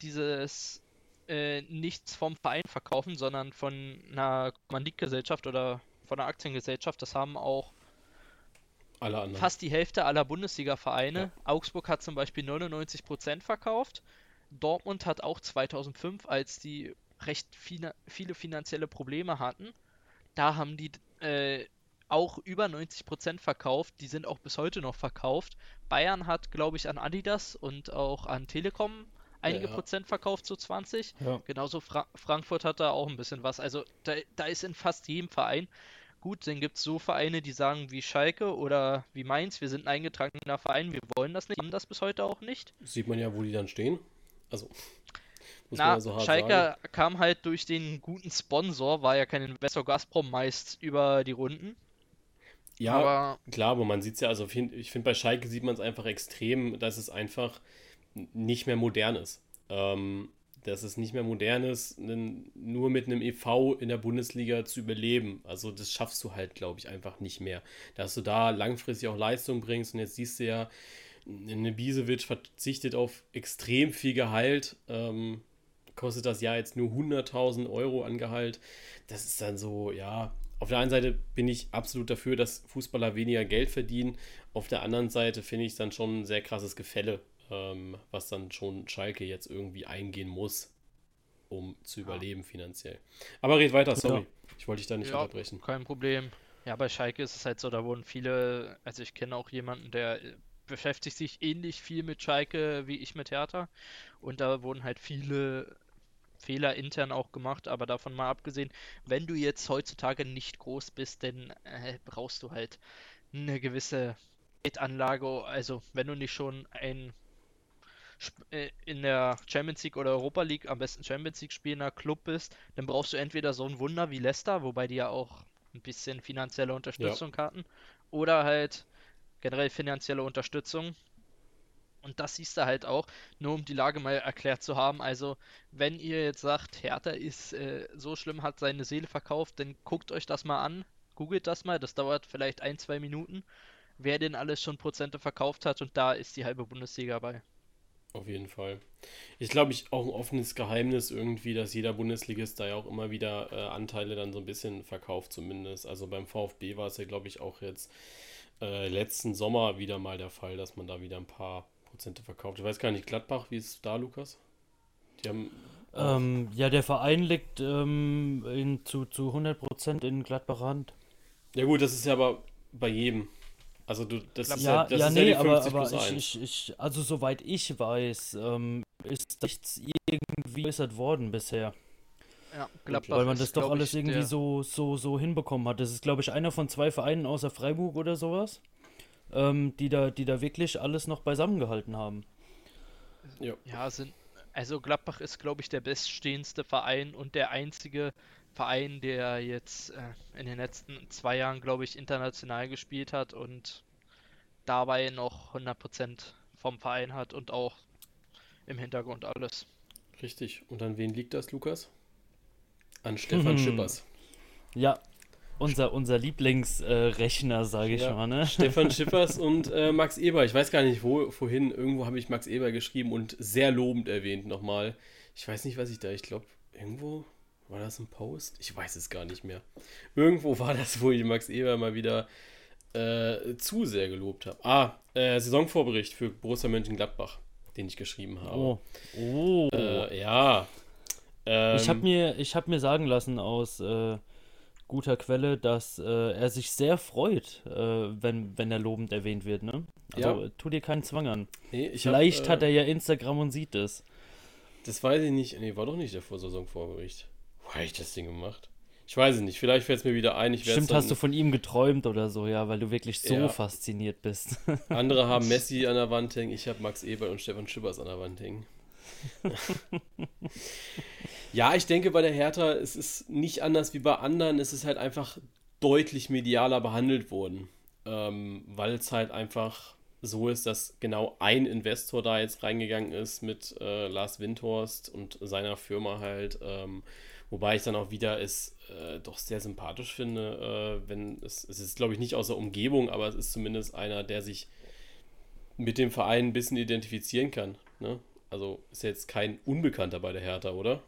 dieses äh, nichts vom Verein verkaufen, sondern von einer Kommanditgesellschaft oder von einer Aktiengesellschaft, das haben auch fast die Hälfte aller Bundesliga-Vereine. Ja. Augsburg hat zum Beispiel 99% verkauft. Dortmund hat auch 2005, als die recht fina viele finanzielle Probleme hatten, da haben die äh, auch über 90% verkauft. Die sind auch bis heute noch verkauft. Bayern hat, glaube ich, an Adidas und auch an Telekom einige Ja. Prozent verkauft, so 20. Ja. Genauso Fra Frankfurt hat da auch ein bisschen was. Also da, da ist in fast jedem Verein. Gut, dann gibt es so Vereine, die sagen wie Schalke oder wie Mainz, wir sind ein eingetragener Verein, wir wollen das nicht, haben das bis heute auch nicht. Sieht man ja, wo die dann stehen. Also, Na, so Schalke sagen. kam halt durch den guten Sponsor, war ja kein Investor Gazprom meist über die Runden. Ja, aber Klar, aber man sieht es ja, also ich finde, bei Schalke sieht man es einfach extrem, dass es einfach nicht mehr modern ist. Ähm, dass es nicht mehr modern ist, nur mit einem EV in der Bundesliga zu überleben. Also das schaffst du halt, glaube ich, einfach nicht mehr. Dass du da langfristig auch Leistung bringst und jetzt siehst du ja, eine Biesewitsch verzichtet auf extrem viel Gehalt, ähm, kostet das Jahr jetzt nur 100.000 Euro an Gehalt. Das ist dann so, ja, auf der einen Seite bin ich absolut dafür, dass Fußballer weniger Geld verdienen. Auf der anderen Seite finde ich es dann schon ein sehr krasses Gefälle, ähm, was dann schon Schalke jetzt irgendwie eingehen muss, um zu überleben finanziell. Aber red weiter, sorry. Ja. Ich wollte dich da nicht Ja. unterbrechen. kein Problem. Ja, bei Schalke ist es halt so, da wurden viele, also ich kenne auch jemanden, der äh, beschäftigt sich ähnlich viel mit Schalke wie ich mit Hertha. Und da wurden halt viele Fehler intern auch gemacht, aber davon mal abgesehen, wenn du jetzt heutzutage nicht groß bist, dann äh, brauchst du halt eine gewisse Geldanlage. Also wenn du nicht schon ein in der Champions League oder Europa League, am besten Champions League spielender Club bist, dann brauchst du entweder so ein Wunder wie Leicester, wobei die ja auch ein bisschen finanzielle Unterstützung hatten, oder halt generell finanzielle Unterstützung. Und das siehst du halt auch, nur um die Lage mal erklärt zu haben. Also, wenn ihr jetzt sagt, Hertha ist äh, so schlimm, hat seine Seele verkauft, dann guckt euch das mal an. Googelt das mal, das dauert vielleicht ein, zwei Minuten, wer denn alles schon Prozente verkauft hat und da ist die halbe Bundesliga bei. Auf jeden Fall. Ich glaube, ich auch ein offenes Geheimnis irgendwie, dass jeder Bundesligist da ja auch immer wieder äh, Anteile dann so ein bisschen verkauft, zumindest. Also beim VfB war es ja, glaube ich, auch jetzt äh, letzten Sommer wieder mal der Fall, dass man da wieder ein paar Prozente verkauft. Ich weiß gar nicht, Gladbach, wie ist es da, Lukas? Die haben. Ähm, ja, der Verein liegt ähm, in, zu, zu 100% in Gladbacher Hand. Ja, gut, das ist ja aber bei jedem. Also du, das ist ja, das ja, ist nee, ja aber, aber ich, ich, ich, also soweit ich weiß, ähm, ist nichts irgendwie geäußert worden bisher. Ja, Gladbach Weil man das doch alles ich, irgendwie so, so, so hinbekommen hat. Das ist, glaube ich, einer von zwei Vereinen außer Freiburg oder sowas, ähm, die, da, die da wirklich alles noch beisammengehalten haben. Ja, ja sind, also Gladbach ist, glaube ich, der beststehendste Verein und der einzige Verein, der jetzt äh, in den letzten zwei Jahren, glaube ich, international gespielt hat und dabei noch 100% vom Verein hat und auch im Hintergrund alles. Richtig. Und an wen liegt das, Lukas? An Stefan hm. Schippers. Ja, unser, unser Lieblingsrechner, äh, sage ich ja, mal. Ne? Stefan Schippers und äh, Max Eber. Ich weiß gar nicht, wo, wohin. Irgendwo habe ich Max Eber geschrieben und sehr lobend erwähnt nochmal. Ich weiß nicht, was ich da, ich glaube, irgendwo war das ein Post? Ich weiß es gar nicht mehr. Irgendwo war das, wo ich Max Eber mal wieder äh, zu sehr gelobt habe. Ah, äh, Saisonvorbericht für Borussia Mönchengladbach, den ich geschrieben habe. Oh. oh. Äh, ja. Ähm, ich habe mir, hab mir sagen lassen aus äh, guter Quelle, dass äh, er sich sehr freut, äh, wenn, wenn er lobend erwähnt wird. Ne? Also ja. tu dir keinen Zwang an. Nee, Vielleicht hab, hat er ja Instagram und sieht es. Das weiß ich nicht. Nee, war doch nicht der Vorsaisonvorbericht. Wo habe ich das Ding gemacht? Ich weiß es nicht, vielleicht fällt es mir wieder ein. Ich Stimmt, hast du von ihm geträumt oder so, ja, weil du wirklich so ja. fasziniert bist. Andere haben Messi an der Wand hängen, ich habe Max Eber und Stefan Schippers an der Wand hängen. ja, ich denke bei der Hertha, es ist nicht anders wie bei anderen, es ist halt einfach deutlich medialer behandelt worden, ähm, weil es halt einfach so ist, dass genau ein Investor da jetzt reingegangen ist mit äh, Lars Windhorst und seiner Firma halt. Ähm, Wobei ich dann auch wieder es äh, doch sehr sympathisch finde, äh, wenn es, es ist, glaube ich, nicht aus der Umgebung, aber es ist zumindest einer, der sich mit dem Verein ein bisschen identifizieren kann. Ne? Also ist jetzt kein Unbekannter bei der Hertha, oder?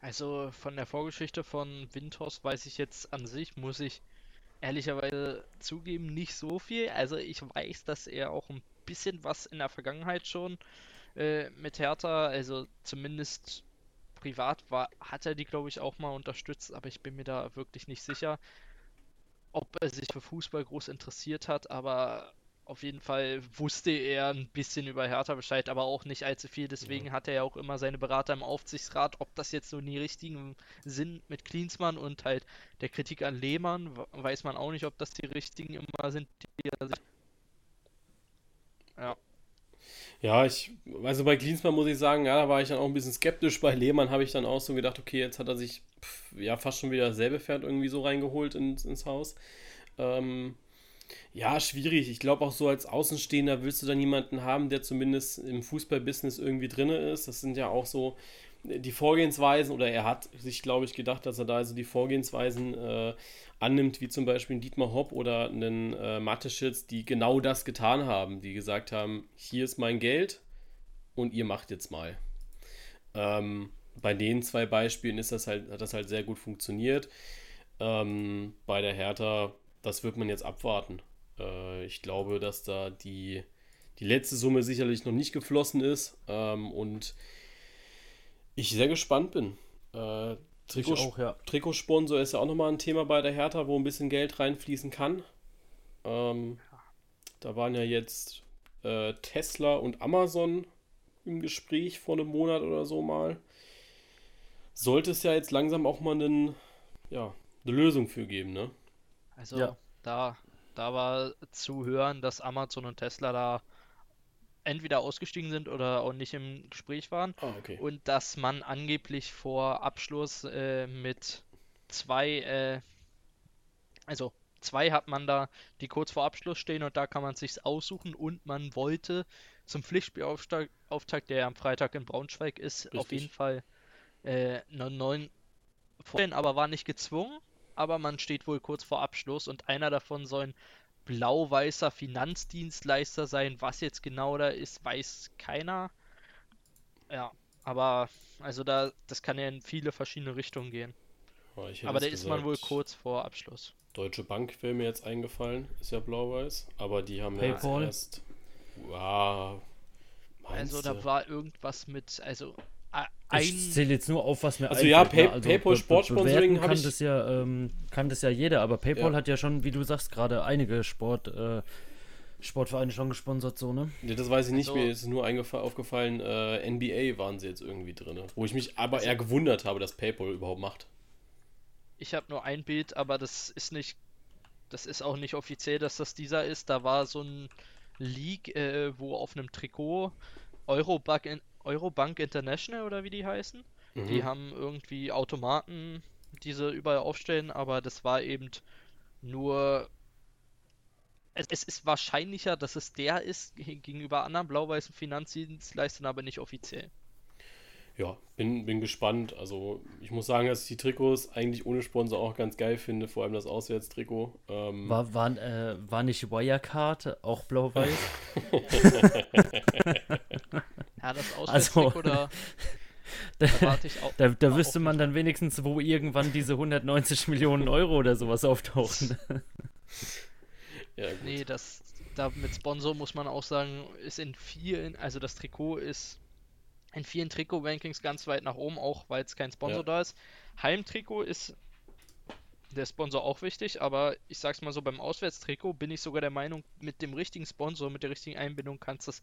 Also von der Vorgeschichte von Windhorst weiß ich jetzt an sich, muss ich ehrlicherweise zugeben, nicht so viel. Also ich weiß, dass er auch ein bisschen was in der Vergangenheit schon äh, mit Hertha. Also zumindest privat war, hat er die, glaube ich, auch mal unterstützt, aber ich bin mir da wirklich nicht sicher, ob er sich für Fußball groß interessiert hat, aber auf jeden Fall wusste er ein bisschen über Hertha Bescheid, aber auch nicht allzu viel. Deswegen ja. hat er ja auch immer seine Berater im Aufsichtsrat. Ob das jetzt so die richtigen sind mit Klinsmann und halt der Kritik an Lehmann, weiß man auch nicht, ob das die richtigen immer sind, die er sich. Ja. Ja, ich, also bei Klinsmann muss ich sagen, ja, da war ich dann auch ein bisschen skeptisch. Bei Lehmann habe ich dann auch so gedacht, okay, jetzt hat er sich pff, ja fast schon wieder dasselbe Pferd irgendwie so reingeholt ins, ins Haus. Ähm, ja, schwierig. Ich glaube auch so als Außenstehender willst du dann jemanden haben, der zumindest im Fußballbusiness irgendwie drin ist. Das sind ja auch so die Vorgehensweisen, oder er hat sich, glaube ich, gedacht, dass er da also die Vorgehensweisen äh, annimmt, wie zum Beispiel ein Dietmar Hopp oder einen äh, Mateschitz, die genau das getan haben, die gesagt haben, hier ist mein Geld und ihr macht jetzt mal. Ähm, bei den zwei Beispielen ist das halt, hat das halt sehr gut funktioniert. Ähm, bei der Hertha, das wird man jetzt abwarten. Äh, ich glaube, dass da die, die letzte Summe sicherlich noch nicht geflossen ist ähm, und ich sehr gespannt bin. Äh, Trikot, auch, ja. Trikotsponsor ist ja auch nochmal ein Thema bei der Hertha, wo ein bisschen Geld reinfließen kann. Ähm, da waren ja jetzt äh, Tesla und Amazon im Gespräch vor einem Monat oder so mal. Sollte es ja jetzt langsam auch mal einen, ja, eine Lösung für geben, ne? Also ja. da, da war zu hören, dass Amazon und Tesla da entweder ausgestiegen sind oder auch nicht im Gespräch waren. Oh, okay. Und dass man angeblich vor Abschluss äh, mit zwei, äh, also zwei hat man da, die kurz vor Abschluss stehen und da kann man sich aussuchen und man wollte zum Pflichtspielauftakt, der am Freitag in Braunschweig ist, Richtig. auf jeden Fall äh, einen neuen vorstellen, aber war nicht gezwungen. Aber man steht wohl kurz vor Abschluss und einer davon soll ein blau-weißer Finanzdienstleister sein. Was jetzt genau da ist, weiß keiner. Ja, aber also da, das kann ja in viele verschiedene Richtungen gehen. Oh, hätte Aber da ist man wohl kurz vor Abschluss. Deutsche Bank wäre mir jetzt eingefallen, ist ja blau-weiß, aber die haben ja PayPal. erst. Ja, meinst Also da war irgendwas mit, also a- Ich ein, zähle jetzt nur auf, was mir Also ja, einfällt, Pay- ne? PayPal be- be- Sportsponsoring kann ich- das ja ähm, kann das ja jeder, aber PayPal Ja. hat ja schon, wie du sagst, gerade einige Sport äh, Sportvereine schon gesponsert, so ne? Nee, das weiß ich nicht, Also- mir ist nur aufgefallen, äh, NBA waren sie jetzt irgendwie drin. Wo ich mich aber Also- eher gewundert habe, dass PayPal überhaupt macht. ich habe nur ein Bild, aber das ist nicht, das ist auch nicht offiziell, dass das dieser ist. Da war so ein Leak, äh, wo auf einem Trikot Eurobank, in, Eurobank International oder wie die heißen, die Mhm. haben irgendwie Automaten, die sie überall aufstellen, aber das war eben nur. Es, es ist wahrscheinlicher, dass es der ist ge- gegenüber anderen blau-weißen Finanzdienstleistern, aber nicht offiziell. Ja, bin, bin gespannt. Also ich muss sagen, dass ich die Trikots eigentlich ohne Sponsor auch ganz geil finde, vor allem das Auswärtstrikot. Ähm, War, war, äh, war nicht Wirecard auch blau-weiß? Ja, das Also- Auswärtstrikot, da, auch. da, da wüsste man dann wenigstens, wo irgendwann diese 190 Millionen Euro oder sowas auftauchen. ja, gut. Nee, das da mit Sponsor muss man auch sagen, ist in vielen, also das Trikot ist in vielen Trikot-Rankings ganz weit nach oben, auch weil es kein Sponsor Ja. da ist. Heimtrikot ist der Sponsor auch wichtig, aber ich sag's mal so, beim Auswärtstrikot bin ich sogar der Meinung, mit dem richtigen Sponsor, mit der richtigen Einbindung kannst du das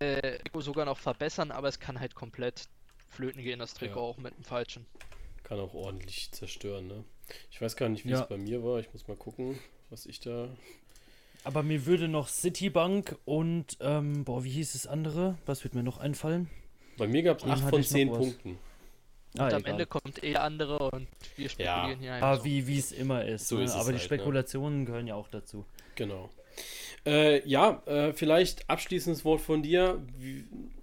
äh, Trikot sogar noch verbessern, aber es kann halt komplett flöten gehen, das Trikot Ja. auch mit dem falschen. Kann auch ordentlich zerstören, ne? Ich weiß gar nicht, wie Ja. es bei mir war. Ich muss mal gucken, was ich da. Aber mir würde noch Citibank und, ähm, boah, wie hieß das andere? Was wird mir noch einfallen? Bei mir gab es Eben 8 hatte von ich noch 10 was. Punkten. Ah, Und am egal. Ende kommt eh der andere und wir spekulieren hier Ah, einfach. wie wie es immer ist. So ne? ist es Aber die halt, ne? Spekulationen gehören ja auch dazu. Genau. Äh, ja, äh, vielleicht abschließendes Wort von dir.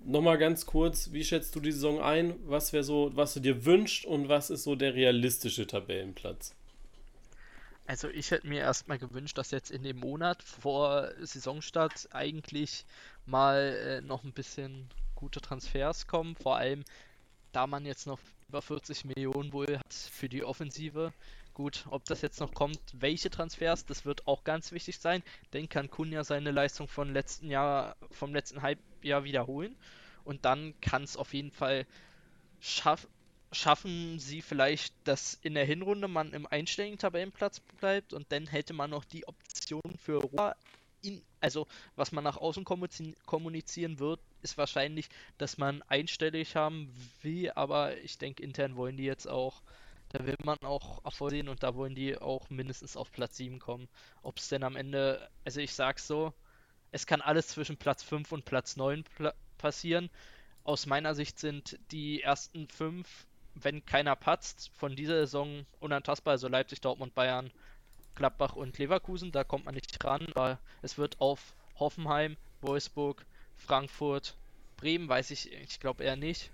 Nochmal ganz kurz, wie schätzt du die Saison ein? Was wäre so, was du dir wünschst und was ist so der realistische Tabellenplatz? Also ich hätte mir erstmal gewünscht, dass jetzt in dem Monat vor Saisonstart eigentlich mal äh, noch ein bisschen gute Transfers kommen. Vor allem, da man jetzt noch über 40 Millionen wohl hat für die Offensive. Gut, ob das jetzt noch kommt, welche Transfers, das wird auch ganz wichtig sein. Denn kann Kunja seine Leistung von letzten Jahr, vom letzten Halbjahr wiederholen. Und dann kann es auf jeden Fall schaff schaffen sie vielleicht, dass in der Hinrunde man im einstelligen Tabellenplatz bleibt und dann hätte man noch die Option für Europa. In, also, was man nach außen kommunizi- kommunizieren wird, ist wahrscheinlich, dass man einstellig haben will, aber ich denke, intern wollen die jetzt auch, da will man auch Erfolg sehen und da wollen die auch mindestens auf Platz 7 kommen. Ob es denn am Ende, also ich sag's so, es kann alles zwischen Platz 5 und Platz 9 pla passieren. Aus meiner Sicht sind die ersten fünf, wenn keiner patzt, von dieser Saison unantastbar. Also Leipzig, Dortmund, Bayern, Gladbach und Leverkusen. Da kommt man nicht ran. Aber es wird auf Hoffenheim, Wolfsburg, Frankfurt, Bremen, weiß ich, ich glaube eher nicht.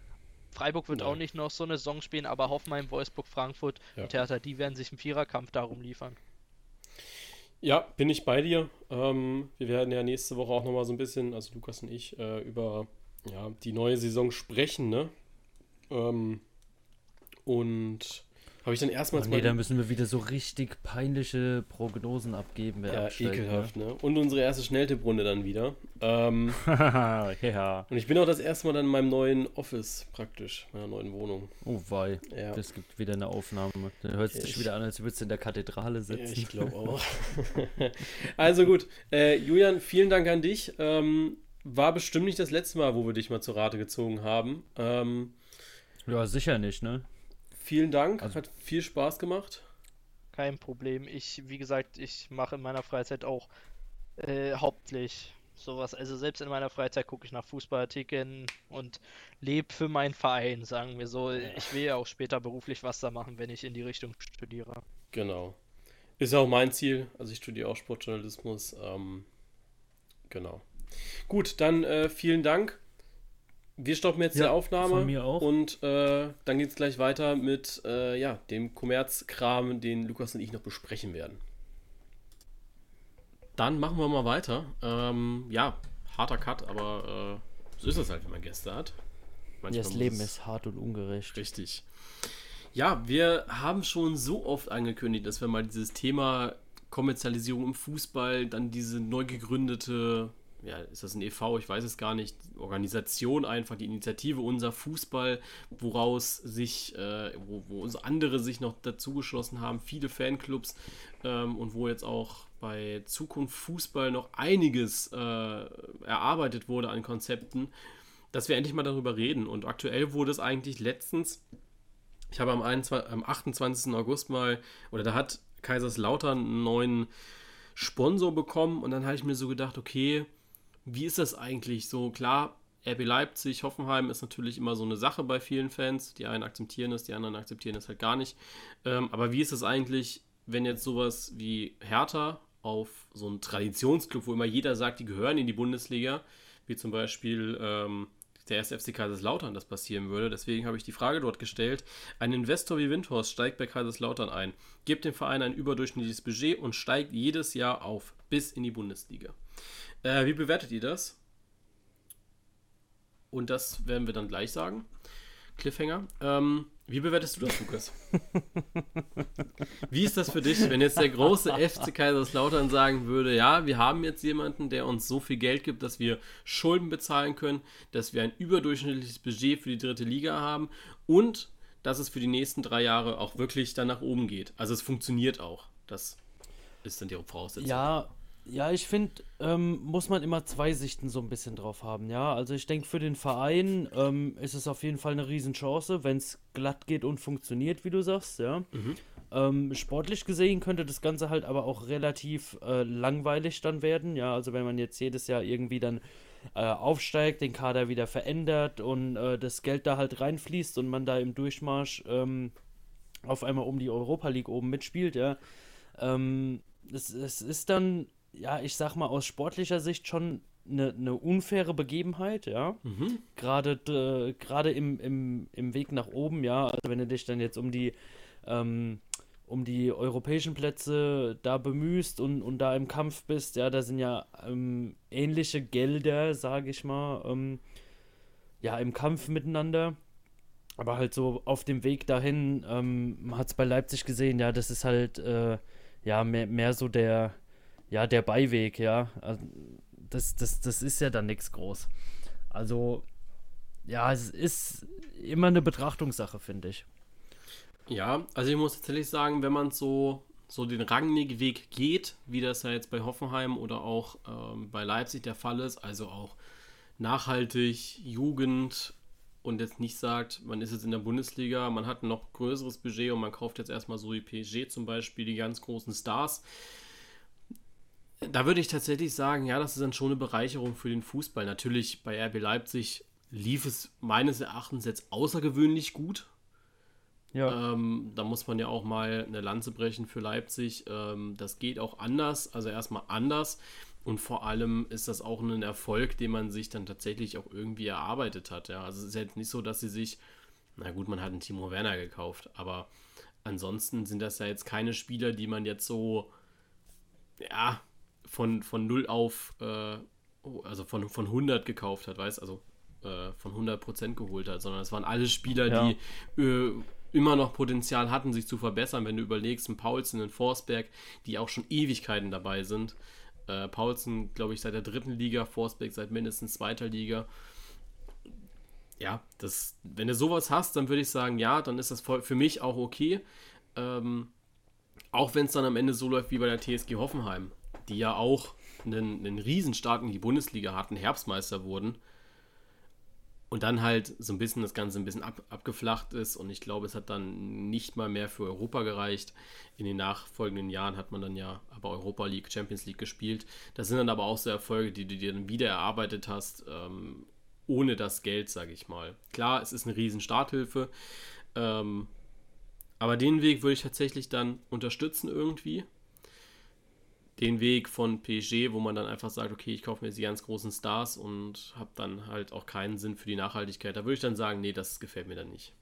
Freiburg wird Nein. auch nicht noch so eine Saison spielen, aber Hoffenheim, Wolfsburg, Frankfurt Ja. und Hertha, die werden sich im Viererkampf darum liefern. Ja, bin ich bei dir. Ähm, wir werden ja nächste Woche auch nochmal so ein bisschen, also Lukas und ich, äh, über ja, die neue Saison sprechen, ne? Ähm, und habe ich dann erstmals Oh, nee, da müssen wir wieder so richtig peinliche Prognosen abgeben. Ja, ekelhaft, ne? Und unsere erste Schnelltipprunde dann wieder. Ähm, ja. und ich bin auch das erste Mal dann in meinem neuen Office praktisch, meiner neuen Wohnung. Oh wei. Ja. Es gibt wieder eine Aufnahme. Da hört es sich Ich- wieder an, als würdest du in der Kathedrale sitzen. ich glaube auch. also gut, äh, Julian, vielen Dank an dich. Ähm, war bestimmt nicht das letzte Mal, wo wir dich mal zur Rate gezogen haben. Ähm, Ja, sicher nicht, ne? Vielen Dank, Also- hat viel Spaß gemacht. Kein Problem. Ich, wie gesagt, ich mache in meiner Freizeit auch äh, hauptsächlich sowas. Also selbst in meiner Freizeit gucke ich nach Fußballartikeln und lebe für meinen Verein, sagen wir so. Ich will ja auch später beruflich was da machen, wenn ich in die Richtung studiere. Genau. Ist ja auch mein Ziel. Also ich studiere auch Sportjournalismus. Ähm, genau. Gut, dann äh, vielen Dank. Wir stoppen jetzt ja, die Aufnahme. Von mir auch. Und äh, dann geht es gleich weiter mit äh, ja, dem Kommerzkram, den Lukas und ich noch besprechen werden. Dann machen wir mal weiter. Ähm, ja, harter Cut, aber äh, so ist es halt, wenn man Gäste hat. Manchmal das Leben ist hart und ungerecht. Richtig. Ja, wir haben schon so oft angekündigt, dass wir mal dieses Thema Kommerzialisierung im Fußball, dann diese neu gegründete, ja, ist das ein e.V., ich weiß es gar nicht, Organisation einfach, die Initiative Unser Fußball, woraus sich, äh, wo, wo uns andere sich noch dazugeschlossen haben, viele Fanclubs ähm, und wo jetzt auch bei Zukunft Fußball noch einiges äh, erarbeitet wurde an Konzepten, dass wir endlich mal darüber reden. Und aktuell wurde es eigentlich letztens ich habe am, 21, am 28. August mal, oder da hat Kaiserslautern einen neuen Sponsor bekommen und dann habe ich mir so gedacht, okay, wie ist das eigentlich so? Klar, RB Leipzig, Hoffenheim ist natürlich immer so eine Sache bei vielen Fans. Die einen akzeptieren es, die anderen akzeptieren es halt gar nicht. Ähm, aber wie ist es eigentlich, wenn jetzt sowas wie Hertha auf so einen Traditionsclub, wo immer jeder sagt, die gehören in die Bundesliga, wie zum Beispiel ähm, der erste FC Kaiserslautern das passieren würde. Deswegen habe ich die Frage dort gestellt. Ein Investor wie Windhorst steigt bei Kaiserslautern ein, gibt dem Verein ein überdurchschnittliches Budget und steigt jedes Jahr auf bis in die Bundesliga. Äh, wie bewertet ihr das? Und das werden wir dann gleich sagen. Cliffhanger. Ähm, wie bewertest du das, Lukas? Wie ist das für dich, wenn jetzt der große FC Kaiserslautern sagen würde, ja, wir haben jetzt jemanden, der uns so viel Geld gibt, dass wir Schulden bezahlen können, dass wir ein überdurchschnittliches Budget für die dritte Liga haben und dass es für die nächsten drei Jahre auch wirklich dann nach oben geht. Also es funktioniert auch. Das ist dann die Voraussetzung. Ja, ja, ich finde, ähm, muss man immer zwei Sichten so ein bisschen drauf haben, ja. Also ich denke, für den Verein ähm, ist es auf jeden Fall eine Riesenchance, wenn es glatt geht und funktioniert, wie du sagst, ja. Mhm. Ähm, sportlich gesehen könnte das Ganze halt aber auch relativ äh, langweilig dann werden, ja. Also wenn man jetzt jedes Jahr irgendwie dann äh, aufsteigt, den Kader wieder verändert und äh, das Geld da halt reinfließt und man da im Durchmarsch ähm, auf einmal um die Europa League oben mitspielt, ja. Ähm, es, es ist dann ja, ich sag mal, aus sportlicher Sicht schon eine, eine unfaire Begebenheit, ja. Mhm. Gerade äh, gerade im, im, im Weg nach oben, ja. Also wenn du dich dann jetzt um die ähm, um die europäischen Plätze da bemühst und, und da im Kampf bist, ja, da sind ja ähm, ähnliche Gelder, sage ich mal, ähm, ja, im Kampf miteinander. Aber halt so auf dem Weg dahin, ähm, man hat es bei Leipzig gesehen, ja, das ist halt, äh, ja, mehr, mehr so der, ja, der Beiweg, ja. Also, das, das, das ist ja dann nichts groß. Also, ja, es ist immer eine Betrachtungssache, finde ich. Ja, also ich muss tatsächlich sagen, wenn man so, so den Rangnick-Weg geht, wie das ja jetzt bei Hoffenheim oder auch ähm, bei Leipzig der Fall ist, also auch nachhaltig, Jugend und jetzt nicht sagt, man ist jetzt in der Bundesliga, man hat ein noch größeres Budget und man kauft jetzt erstmal so wie PSG zum Beispiel die ganz großen Stars da würde ich tatsächlich sagen, ja, das ist dann schon eine Bereicherung für den Fußball. Natürlich bei RB Leipzig lief es meines Erachtens jetzt außergewöhnlich gut. Ja. Ähm, da muss man ja auch mal eine Lanze brechen für Leipzig. Ähm, das geht auch anders, also erstmal anders. Und vor allem ist das auch ein Erfolg, den man sich dann tatsächlich auch irgendwie erarbeitet hat. Ja. Also es ist jetzt nicht so, dass sie sich, na gut, man hat einen Timo Werner gekauft, aber ansonsten sind das ja jetzt keine Spieler, die man jetzt so, ja, von, von 0 auf, äh, also von, von 100 gekauft hat, weißt also äh, von 100 Prozent geholt hat, sondern es waren alle Spieler, ja. die äh, immer noch Potenzial hatten, sich zu verbessern. Wenn du überlegst, ein Paulsen, ein Forsberg, die auch schon Ewigkeiten dabei sind. Äh, Paulsen, glaube ich, seit der dritten Liga, Forsberg seit mindestens zweiter Liga. Ja, das, wenn du sowas hast, dann würde ich sagen, ja, dann ist das für mich auch okay. Ähm, auch wenn es dann am Ende so läuft wie bei der TSG Hoffenheim die ja auch einen, einen Riesenstart in die Bundesliga hatten, Herbstmeister wurden und dann halt so ein bisschen das Ganze ein bisschen ab, abgeflacht ist und ich glaube, es hat dann nicht mal mehr für Europa gereicht. In den nachfolgenden Jahren hat man dann ja aber Europa League, Champions League gespielt. Das sind dann aber auch so Erfolge, die du dir dann wieder erarbeitet hast, ähm, ohne das Geld, sage ich mal. Klar, es ist eine riesen Starthilfe, ähm, aber den Weg würde ich tatsächlich dann unterstützen irgendwie den Weg von PSG, wo man dann einfach sagt, okay, ich kaufe mir die ganz großen Stars und habe dann halt auch keinen Sinn für die Nachhaltigkeit. Da würde ich dann sagen, nee, das gefällt mir dann nicht.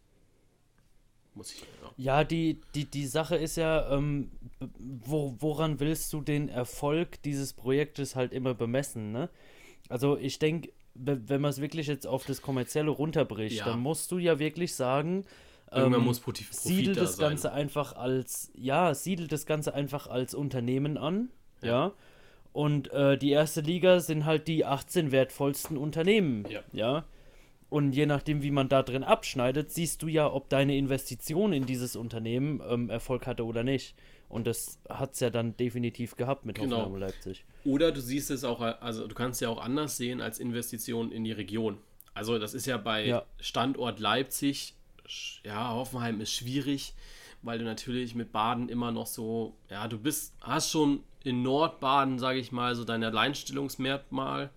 Muss ich. Ja, ja die, die, die Sache ist ja, ähm, wo, woran willst du den Erfolg dieses Projektes halt immer bemessen, ne? Also ich denke, wenn man es wirklich jetzt auf das Kommerzielle runterbricht, ja. dann musst du ja wirklich sagen, Irgendwann ähm, muss Profit siedelt da das sein. Ganze einfach als, ja, siedelt das Ganze einfach als Unternehmen an, ja. ja? Und äh, die erste Liga sind halt die 18 wertvollsten Unternehmen, ja. ja? Und je nachdem, wie man da drin abschneidet, siehst du ja, ob deine Investition in dieses Unternehmen ähm, Erfolg hatte oder nicht. Und das hat es ja dann definitiv gehabt mit genau. Hoffenheim Leipzig. Oder du siehst es auch, also du kannst ja auch anders sehen als Investition in die Region. Also das ist ja bei ja. Standort Leipzig, ja, Hoffenheim ist schwierig, weil du natürlich mit Baden immer noch so, ja, du bist, hast schon in Nordbaden, sage ich mal, so dein Alleinstellungsmerkmal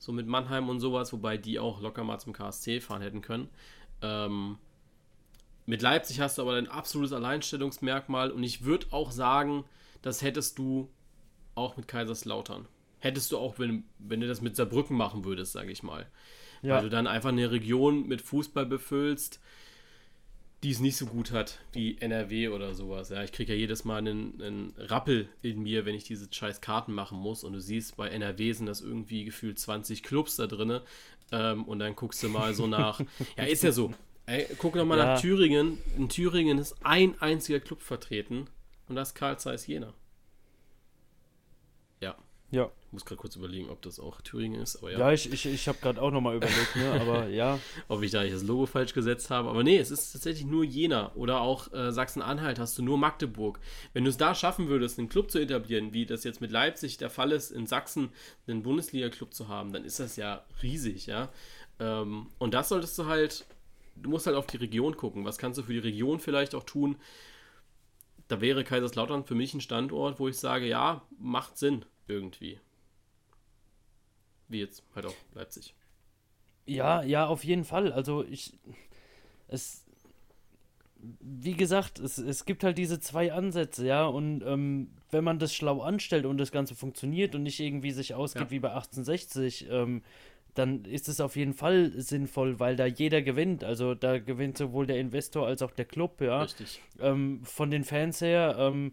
so mit Mannheim und sowas, wobei die auch locker mal zum KSC fahren hätten können. Ähm, mit Leipzig hast du aber dein absolutes Alleinstellungsmerkmal und ich würde auch sagen, das hättest du auch mit Kaiserslautern. Hättest du auch, wenn, wenn du das mit Saarbrücken machen würdest, sage ich mal. Ja. Weil du dann einfach eine Region mit Fußball befüllst, die es nicht so gut hat wie NRW oder sowas. Ja, ich kriege ja jedes Mal einen, einen, Rappel in mir, wenn ich diese scheiß Karten machen muss. Und du siehst, bei NRW sind das irgendwie gefühlt 20 Clubs da drin. Ähm, und dann guckst du mal so nach. ja, ist ja so. Ey, guck noch mal ja. nach Thüringen. In Thüringen ist ein einziger Club vertreten. Und das ist Karl Zeiss Jena. Ja. Ja. Ich muss gerade kurz überlegen, ob das auch Thüringen ist. Aber ja. ja, ich, ich, ich habe gerade auch nochmal überlegt, ne? aber ja. ob ich da nicht das Logo falsch gesetzt habe. Aber nee, es ist tatsächlich nur Jena. Oder auch äh, Sachsen-Anhalt hast du nur Magdeburg. Wenn du es da schaffen würdest, einen Club zu etablieren, wie das jetzt mit Leipzig der Fall ist, in Sachsen einen Bundesliga-Club zu haben, dann ist das ja riesig, ja. Ähm, und das solltest du halt, du musst halt auf die Region gucken. Was kannst du für die Region vielleicht auch tun? Da wäre Kaiserslautern für mich ein Standort, wo ich sage, ja, macht Sinn irgendwie. Wie jetzt halt auch Leipzig. Ja, ja, auf jeden Fall. Also ich. Es. Wie gesagt, es, es gibt halt diese zwei Ansätze, ja, und ähm, wenn man das schlau anstellt und das Ganze funktioniert und nicht irgendwie sich ausgeht ja. wie bei 1860, ähm, dann ist es auf jeden Fall sinnvoll, weil da jeder gewinnt. Also da gewinnt sowohl der Investor als auch der Club, ja. Richtig. Ähm, von den Fans her, ähm,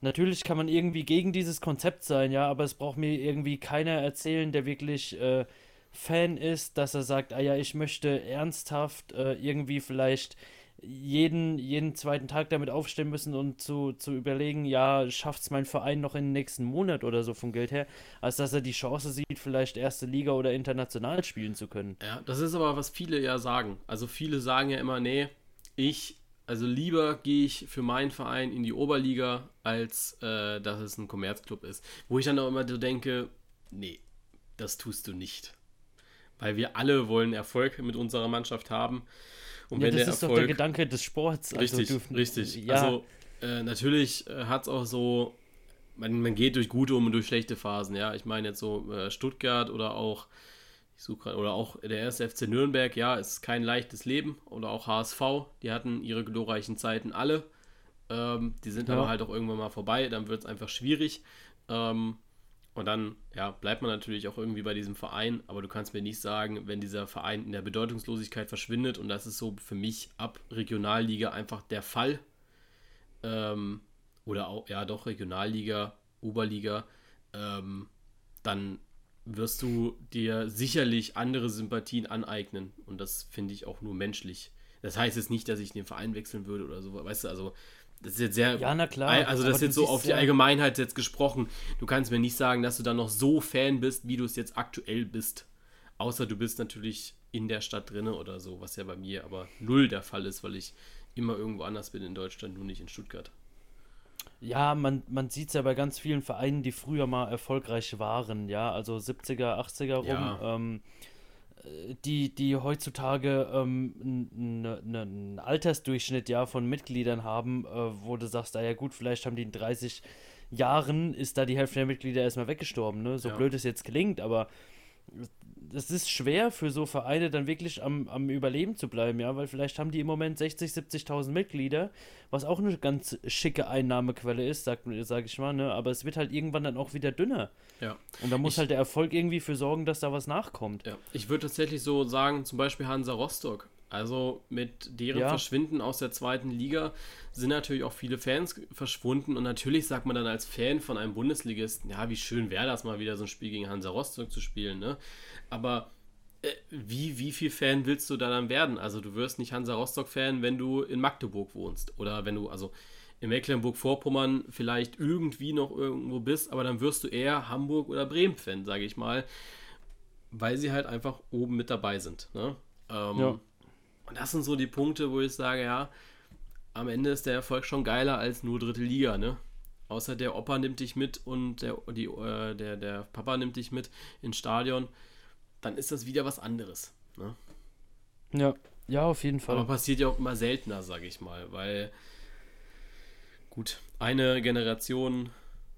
Natürlich kann man irgendwie gegen dieses Konzept sein, ja, aber es braucht mir irgendwie keiner erzählen, der wirklich äh, Fan ist, dass er sagt, ah ja, ich möchte ernsthaft äh, irgendwie vielleicht jeden, jeden zweiten Tag damit aufstehen müssen und zu, zu überlegen, ja, schafft es mein Verein noch in den nächsten Monat oder so vom Geld her, als dass er die Chance sieht, vielleicht erste Liga oder international spielen zu können. Ja, das ist aber, was viele ja sagen. Also viele sagen ja immer, nee, ich also lieber gehe ich für meinen Verein in die Oberliga, als äh, dass es ein Kommerzclub ist. Wo ich dann auch immer so denke, nee, das tust du nicht. Weil wir alle wollen Erfolg mit unserer Mannschaft haben. Und ja, wenn das der ist Erfolg, doch der Gedanke des Sports. Also richtig, dürfen, richtig. Ja. Also äh, natürlich äh, hat es auch so, man, man geht durch gute und durch schlechte Phasen. Ja, ich meine jetzt so äh, Stuttgart oder auch ich suche gerade, oder auch der erste FC Nürnberg, ja, ist kein leichtes Leben. Oder auch HSV, die hatten ihre glorreichen Zeiten alle. Ähm, die sind ja. aber halt auch irgendwann mal vorbei, dann wird es einfach schwierig. Ähm, und dann, ja, bleibt man natürlich auch irgendwie bei diesem Verein, aber du kannst mir nicht sagen, wenn dieser Verein in der Bedeutungslosigkeit verschwindet, und das ist so für mich ab Regionalliga einfach der Fall. Ähm, oder auch, ja, doch, Regionalliga, Oberliga, ähm, dann wirst du dir sicherlich andere Sympathien aneignen. Und das finde ich auch nur menschlich. Das heißt jetzt nicht, dass ich den Verein wechseln würde oder so. Weißt du, also das ist jetzt sehr. Ja, na klar. Also, das ist jetzt so auf die Allgemeinheit jetzt gesprochen. Du kannst mir nicht sagen, dass du dann noch so Fan bist, wie du es jetzt aktuell bist. Außer du bist natürlich in der Stadt drinne oder so, was ja bei mir aber null der Fall ist, weil ich immer irgendwo anders bin in Deutschland, nur nicht in Stuttgart. Ja, man, man sieht es ja bei ganz vielen Vereinen, die früher mal erfolgreich waren, ja, also 70er, 80er rum, ja. ähm, äh, die, die heutzutage ähm, einen Altersdurchschnitt ja von Mitgliedern haben, äh, wo du sagst, ah ja gut, vielleicht haben die in 30 Jahren, ist da die Hälfte der Mitglieder erstmal weggestorben, ne? So ja. blöd es jetzt klingt, aber es ist schwer für so Vereine dann wirklich am, am Überleben zu bleiben, ja, weil vielleicht haben die im Moment 60, 70.000 Mitglieder, was auch eine ganz schicke Einnahmequelle ist, sag, sag ich mal, ne, aber es wird halt irgendwann dann auch wieder dünner. Ja. Und da muss Ich- halt der Erfolg irgendwie für sorgen, dass da was nachkommt. Ja, ich würde tatsächlich so sagen, zum Beispiel Hansa Rostock. Also mit deren Ja. Verschwinden aus der zweiten Liga sind natürlich auch viele Fans verschwunden. Und natürlich sagt man dann als Fan von einem Bundesligisten, ja, wie schön wäre das mal wieder so ein Spiel gegen Hansa Rostock zu spielen, ne? Aber äh, wie, wie viel Fan willst du da dann werden? Also du wirst nicht Hansa Rostock-Fan, wenn du in Magdeburg wohnst. Oder wenn du, also in Mecklenburg-Vorpommern vielleicht irgendwie noch irgendwo bist, aber dann wirst du eher Hamburg oder Bremen-Fan, sage ich mal weil sie halt einfach oben mit dabei sind. Ne? Ähm, Ja. Und das sind so die Punkte, wo ich sage, ja, am Ende ist der Erfolg schon geiler als nur dritte Liga, ne? Außer der Opa nimmt dich mit und der, die, äh, der, der Papa nimmt dich mit ins Stadion, dann ist das wieder was anderes. Ne? Ja, ja, auf jeden Fall. Aber passiert ja auch immer seltener, sage ich mal, weil gut, eine Generation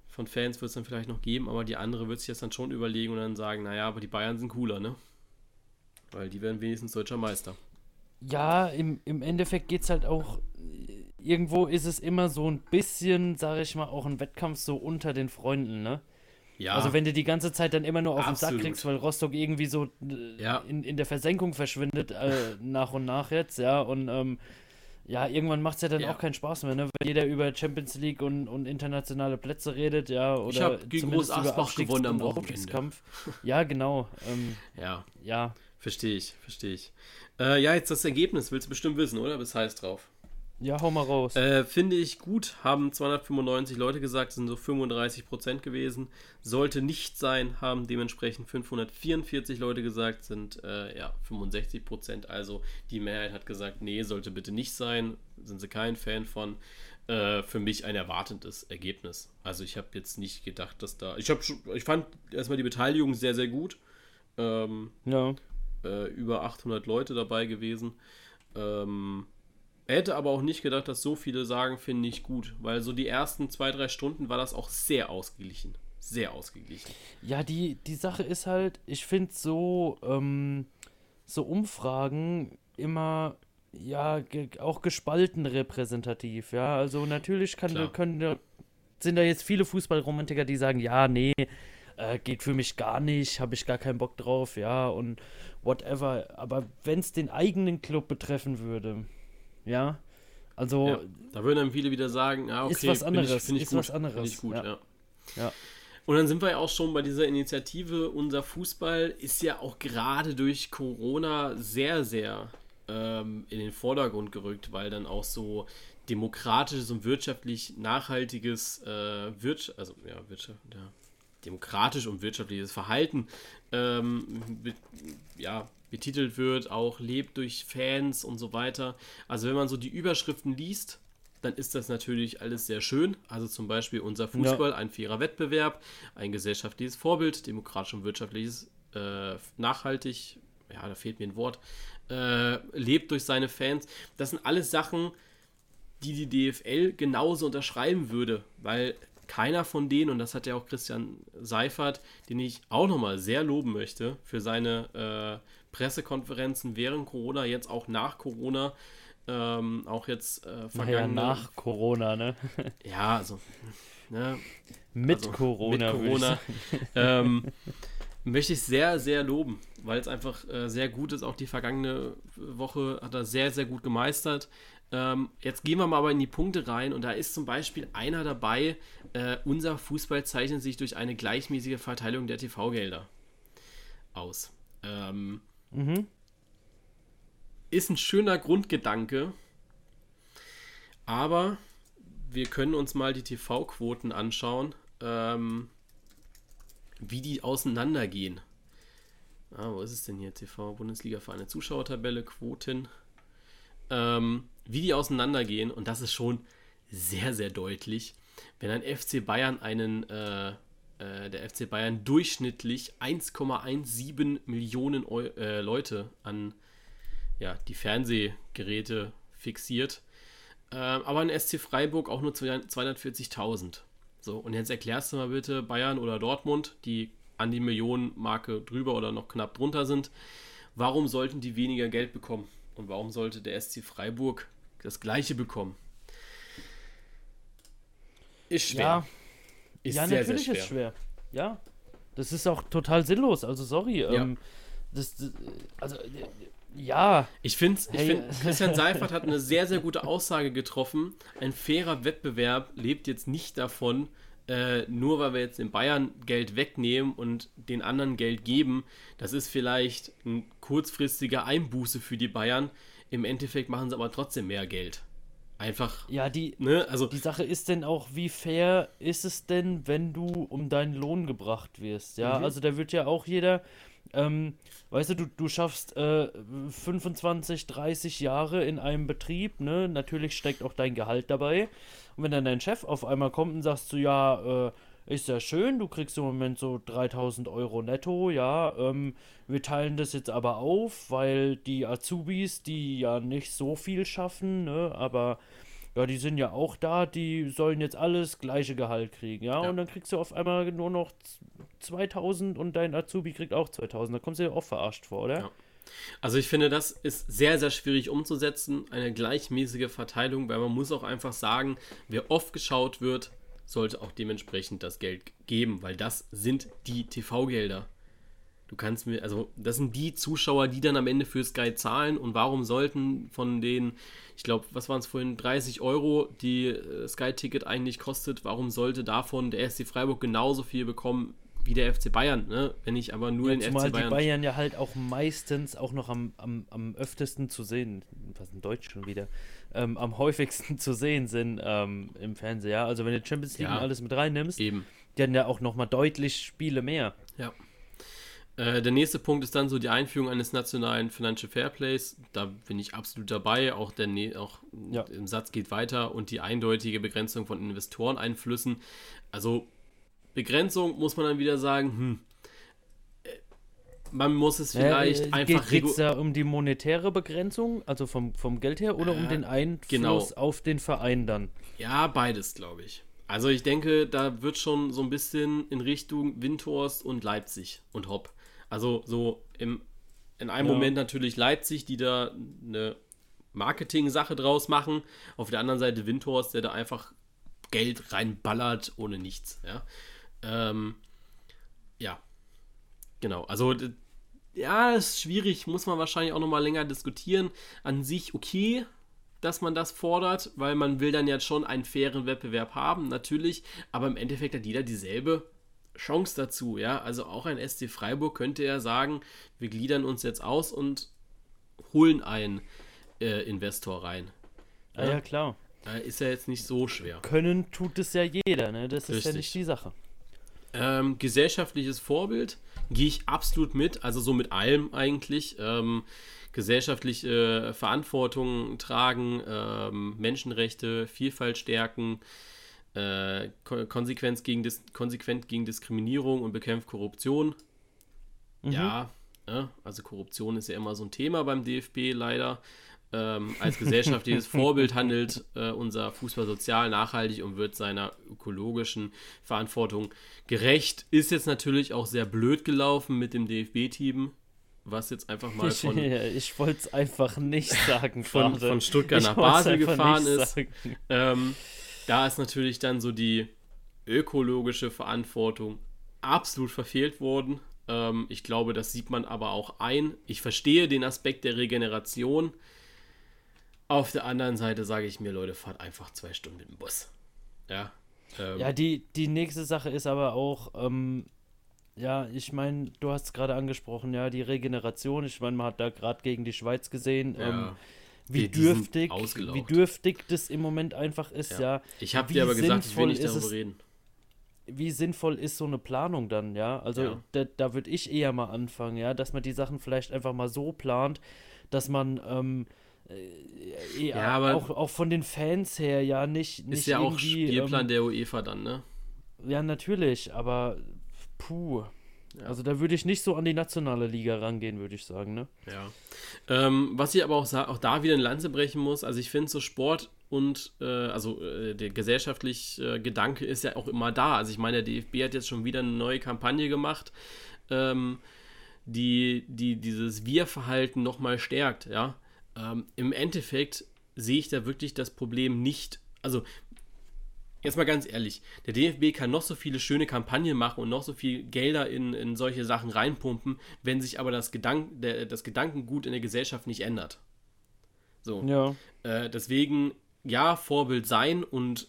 von Fans wird es dann vielleicht noch geben, aber die andere wird sich das dann schon überlegen und dann sagen, naja, aber die Bayern sind cooler, ne? Weil die werden wenigstens deutscher Meister. Ja, im, im Endeffekt geht es halt auch, irgendwo ist es immer so ein bisschen, sage ich mal, auch ein Wettkampf so unter den Freunden, ne? Ja, Also wenn du die ganze Zeit dann immer nur auf den Sack Absolut. kriegst, weil Rostock irgendwie so äh, Ja. in, in der Versenkung verschwindet, äh, nach und nach jetzt, ja, und ähm, ja, irgendwann macht es ja dann Ja. auch keinen Spaß mehr, ne? Wenn jeder über Champions League und, und internationale Plätze redet, ja, oder Ich hab gegen zumindest Groß über Asbach gewonnen am Wochenende. Ja, genau. Ähm, ja, ja, verstehe ich, verstehe ich. Äh, ja, jetzt das Ergebnis willst du bestimmt wissen, oder? Bist heiß drauf. ja, hau mal raus. Äh, finde ich gut, haben 295 Leute gesagt, sind so 35 Prozent gewesen. Sollte nicht sein, haben dementsprechend 544 Leute gesagt, sind äh, ja 65 Prozent. Also die Mehrheit hat gesagt, nee, sollte bitte nicht sein, sind sie kein Fan von. Äh, für mich ein erwartendes Ergebnis. Also ich habe jetzt nicht gedacht, dass da. Ich, hab, ich fand erstmal die Beteiligung sehr, sehr gut. Ähm, ja. Äh, über 800 Leute dabei gewesen. Ähm, hätte aber auch nicht gedacht, dass so viele sagen, finde ich gut, weil so die ersten zwei, drei Stunden war das auch sehr ausgeglichen. Sehr ausgeglichen. Ja, die, die Sache ist halt, ich finde so, ähm, so Umfragen immer, ja, ge auch gespalten repräsentativ, ja. Also natürlich kann, Klar. können, sind da jetzt viele Fußballromantiker, die sagen, ja, nee, äh, geht für mich gar nicht, habe ich gar keinen Bock drauf, ja, und whatever. Aber wenn es den eigenen Club betreffen würde, ja, also, Ja, da würden dann viele wieder sagen, ah, okay, Ist was anderes, Ich, ich ist gut, was anderes, ich gut, ja. ja. Ja. Und dann sind wir ja auch schon bei dieser Initiative. Unser Fußball ist ja auch gerade durch Corona sehr, sehr ähm, in den Vordergrund gerückt, weil dann auch so demokratisches und wirtschaftlich nachhaltiges äh, Wirtschaft, also ja, Wirtschaft, ja, demokratisch und wirtschaftliches Verhalten ähm, be ja, betitelt wird, auch lebt durch Fans und so weiter. Also wenn man so die Überschriften liest, dann ist das natürlich alles sehr schön. Also zum Beispiel unser Fußball, ein fairer Wettbewerb, ein gesellschaftliches Vorbild, demokratisch und wirtschaftliches, äh, nachhaltig, ja, da fehlt mir ein Wort, äh, lebt durch seine Fans. Das sind alles Sachen, die die DFL genauso unterschreiben würde, weil keiner von denen, und das hat ja auch Christian Seifert, den ich auch nochmal sehr loben möchte für seine äh, Pressekonferenzen während Corona, jetzt auch nach Corona, ähm, auch jetzt äh, naja, vergangene... nach Corona, ne? Ja, also... Ne, Mit also Corona, Mit Corona. ähm, möchte ich sehr, sehr loben, weil es einfach äh, sehr gut ist. Auch die vergangene Woche hat er sehr, sehr gut gemeistert. Ähm, jetzt gehen wir mal aber in die Punkte rein und da ist zum Beispiel einer dabei, äh, unser Fußball zeichnet sich durch eine gleichmäßige Verteilung der TV-Gelder aus. Ähm, Mhm. ist ein schöner Grundgedanke, aber wir können uns mal die TV-Quoten anschauen, ähm, wie die auseinandergehen. Ah, wo ist es denn hier? TV, Bundesliga-Vereine, Zuschauertabelle, Quoten. Ähm, wie die auseinandergehen, und das ist schon sehr, sehr deutlich. Wenn ein FC Bayern einen, äh, äh, der FC Bayern durchschnittlich 1,17 Millionen Eu äh, Leute an ja, die Fernsehgeräte fixiert. Ähm, aber ein SC Freiburg auch nur 240.000. So, und jetzt erklärst du mal bitte Bayern oder Dortmund, die an die Millionenmarke drüber oder noch knapp drunter sind. Warum sollten die weniger Geld bekommen? Und warum sollte der SC Freiburg das gleiche bekommen? Ist schwer. Ja, ist ja sehr, natürlich sehr schwer. ist schwer. Ja, das ist auch total sinnlos. Also sorry. Ja. Ähm, das, das, also ja. Ich finde, hey. find, Christian Seifert hat eine sehr, sehr gute Aussage getroffen. Ein fairer Wettbewerb lebt jetzt nicht davon, äh, nur weil wir jetzt den Bayern Geld wegnehmen und den anderen Geld geben. Das ist vielleicht ein kurzfristiger Einbuße für die Bayern. Im Endeffekt machen sie aber trotzdem mehr Geld. Einfach. Ja, die, ne, also, die Sache ist denn auch, wie fair ist es denn, wenn du um deinen Lohn gebracht wirst? Ja, mhm. also da wird ja auch jeder, ähm, weißt du, du, du schaffst äh, 25, 30 Jahre in einem Betrieb, ne? Natürlich steckt auch dein Gehalt dabei. Und wenn dann dein Chef auf einmal kommt und sagst du, ja, äh, ist ja schön, du kriegst im Moment so 3000 Euro netto, ja. Ähm, wir teilen das jetzt aber auf, weil die Azubis, die ja nicht so viel schaffen, ne, aber ja, die sind ja auch da, die sollen jetzt alles gleiche Gehalt kriegen, ja. ja. Und dann kriegst du auf einmal nur noch 2000 und dein Azubi kriegt auch 2000. Da kommst du dir auch verarscht vor, oder? Ja. Also ich finde, das ist sehr, sehr schwierig umzusetzen, eine gleichmäßige Verteilung, weil man muss auch einfach sagen, wer oft geschaut wird, sollte auch dementsprechend das Geld geben, weil das sind die TV-Gelder. Du kannst mir, also das sind die Zuschauer, die dann am Ende für Sky zahlen und warum sollten von den, ich glaube, was waren es vorhin, 30 Euro, die äh, Sky-Ticket eigentlich kostet, warum sollte davon der SC Freiburg genauso viel bekommen wie der FC Bayern, ne? Wenn ich aber nur ja, den FC Bayern. die Bayern ja halt auch meistens auch noch am, am, am öftesten zu sehen, was in Deutsch schon wieder, ähm, am häufigsten zu sehen sind ähm, im Fernseher. Also wenn du Champions League ja, und alles mit reinnimmst, eben. die haben ja auch nochmal deutlich Spiele mehr. Ja. Äh, der nächste Punkt ist dann so die Einführung eines nationalen Financial Fairplays. Da bin ich absolut dabei. Auch, der, auch ja. im Satz geht weiter und die eindeutige Begrenzung von Investoreneinflüssen. Also Begrenzung muss man dann wieder sagen, hm, äh, man muss es vielleicht ja, einfach Geht es da um die monetäre Begrenzung, also vom, vom Geld her, oder äh, um den Einfluss genau. auf den Verein dann? Ja, beides, glaube ich. Also ich denke, da wird schon so ein bisschen in Richtung Windhorst und Leipzig und Hopp. Also so im, in einem ja. Moment natürlich Leipzig, die da eine Marketing-Sache draus machen. Auf der anderen Seite Windhorst, der da einfach Geld reinballert ohne nichts. Ja. Ähm, ja, genau. Also, ja, ist schwierig, muss man wahrscheinlich auch nochmal länger diskutieren. An sich okay, dass man das fordert, weil man will dann ja schon einen fairen Wettbewerb haben, natürlich, aber im Endeffekt hat jeder dieselbe Chance dazu, ja. Also auch ein SC Freiburg könnte ja sagen, wir gliedern uns jetzt aus und holen einen äh, Investor rein. Ja, ja klar. Ist ja jetzt nicht so schwer. Können tut es ja jeder, ne? Das Richtig. ist ja nicht die Sache. Ähm, gesellschaftliches Vorbild gehe ich absolut mit, also so mit allem eigentlich. Ähm, gesellschaftliche Verantwortung tragen, ähm, Menschenrechte, Vielfalt stärken, äh, Konsequenz gegen Dis konsequent gegen Diskriminierung und bekämpft Korruption. Mhm. Ja, äh, also Korruption ist ja immer so ein Thema beim DFB leider ähm, als gesellschaftliches Vorbild handelt äh, unser Fußball sozial nachhaltig und wird seiner ökologischen Verantwortung gerecht. Ist jetzt natürlich auch sehr blöd gelaufen mit dem DFB-Team, was jetzt einfach mal von. ich wollte es einfach nicht sagen, von, von Stuttgart ich nach Basel gefahren ist. Ähm, da ist natürlich dann so die ökologische Verantwortung absolut verfehlt worden. Ähm, ich glaube, das sieht man aber auch ein. Ich verstehe den Aspekt der Regeneration. Auf der anderen Seite sage ich mir, Leute, fahrt einfach zwei Stunden mit dem Bus. Ja. Ähm, ja, die, die nächste Sache ist aber auch, ähm, ja, ich meine, du hast es gerade angesprochen, ja, die Regeneration. Ich meine, man hat da gerade gegen die Schweiz gesehen, ja. ähm, wie, dürftig, wie dürftig das im Moment einfach ist, ja. ja. Ich habe dir aber gesagt, ich will nicht darüber reden. Wie sinnvoll ist so eine Planung dann, ja? Also ja. da, da würde ich eher mal anfangen, ja, dass man die Sachen vielleicht einfach mal so plant, dass man ähm, äh, ja, aber auch, auch von den Fans her ja nicht. nicht ist ja auch Spielplan ähm, der UEFA dann, ne? Ja, natürlich, aber puh. Ja. Also da würde ich nicht so an die nationale Liga rangehen, würde ich sagen, ne? Ja. Ähm, was ich aber auch, auch da wieder in Lanze brechen muss, also ich finde so Sport und äh, also äh, der gesellschaftliche äh, Gedanke ist ja auch immer da. Also ich meine, der DFB hat jetzt schon wieder eine neue Kampagne gemacht, ähm, die, die dieses Wir-Verhalten nochmal stärkt, ja. Ähm, Im Endeffekt sehe ich da wirklich das Problem nicht. Also jetzt mal ganz ehrlich, der DFB kann noch so viele schöne Kampagnen machen und noch so viel Gelder in, in solche Sachen reinpumpen, wenn sich aber das, Gedank der, das Gedankengut in der Gesellschaft nicht ändert. So. Ja. Äh, deswegen, ja, Vorbild sein und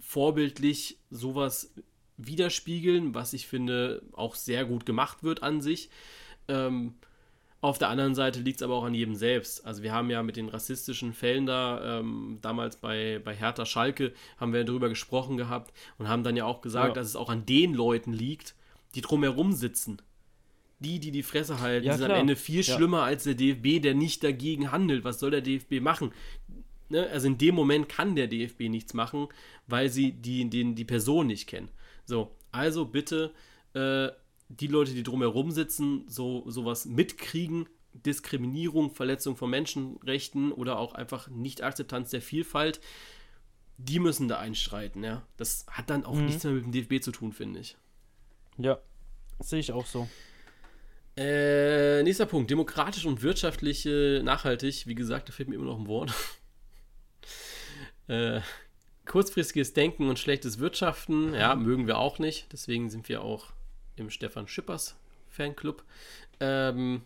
vorbildlich sowas widerspiegeln, was ich finde auch sehr gut gemacht wird an sich. Ähm, auf der anderen Seite liegt es aber auch an jedem selbst. Also wir haben ja mit den rassistischen Fällen da, ähm, damals bei, bei Hertha Schalke, haben wir darüber gesprochen gehabt und haben dann ja auch gesagt, ja. dass es auch an den Leuten liegt, die drumherum sitzen. Die, die die Fresse halten, ja, sind klar. am Ende viel ja. schlimmer als der DFB, der nicht dagegen handelt. Was soll der DFB machen? Ne? Also in dem Moment kann der DFB nichts machen, weil sie die, den, die Person nicht kennen. So, also bitte äh, die Leute, die drumherum sitzen, so sowas mitkriegen, Diskriminierung, Verletzung von Menschenrechten oder auch einfach Nicht-Akzeptanz der Vielfalt, die müssen da einstreiten, ja. Das hat dann auch mhm. nichts mehr mit dem DFB zu tun, finde ich. Ja, sehe ich auch so. Äh, nächster Punkt, demokratisch und wirtschaftlich äh, nachhaltig. Wie gesagt, da fehlt mir immer noch ein Wort. äh, kurzfristiges Denken und schlechtes Wirtschaften, ja, mögen wir auch nicht. Deswegen sind wir auch im Stefan Schippers Fanclub. Ähm,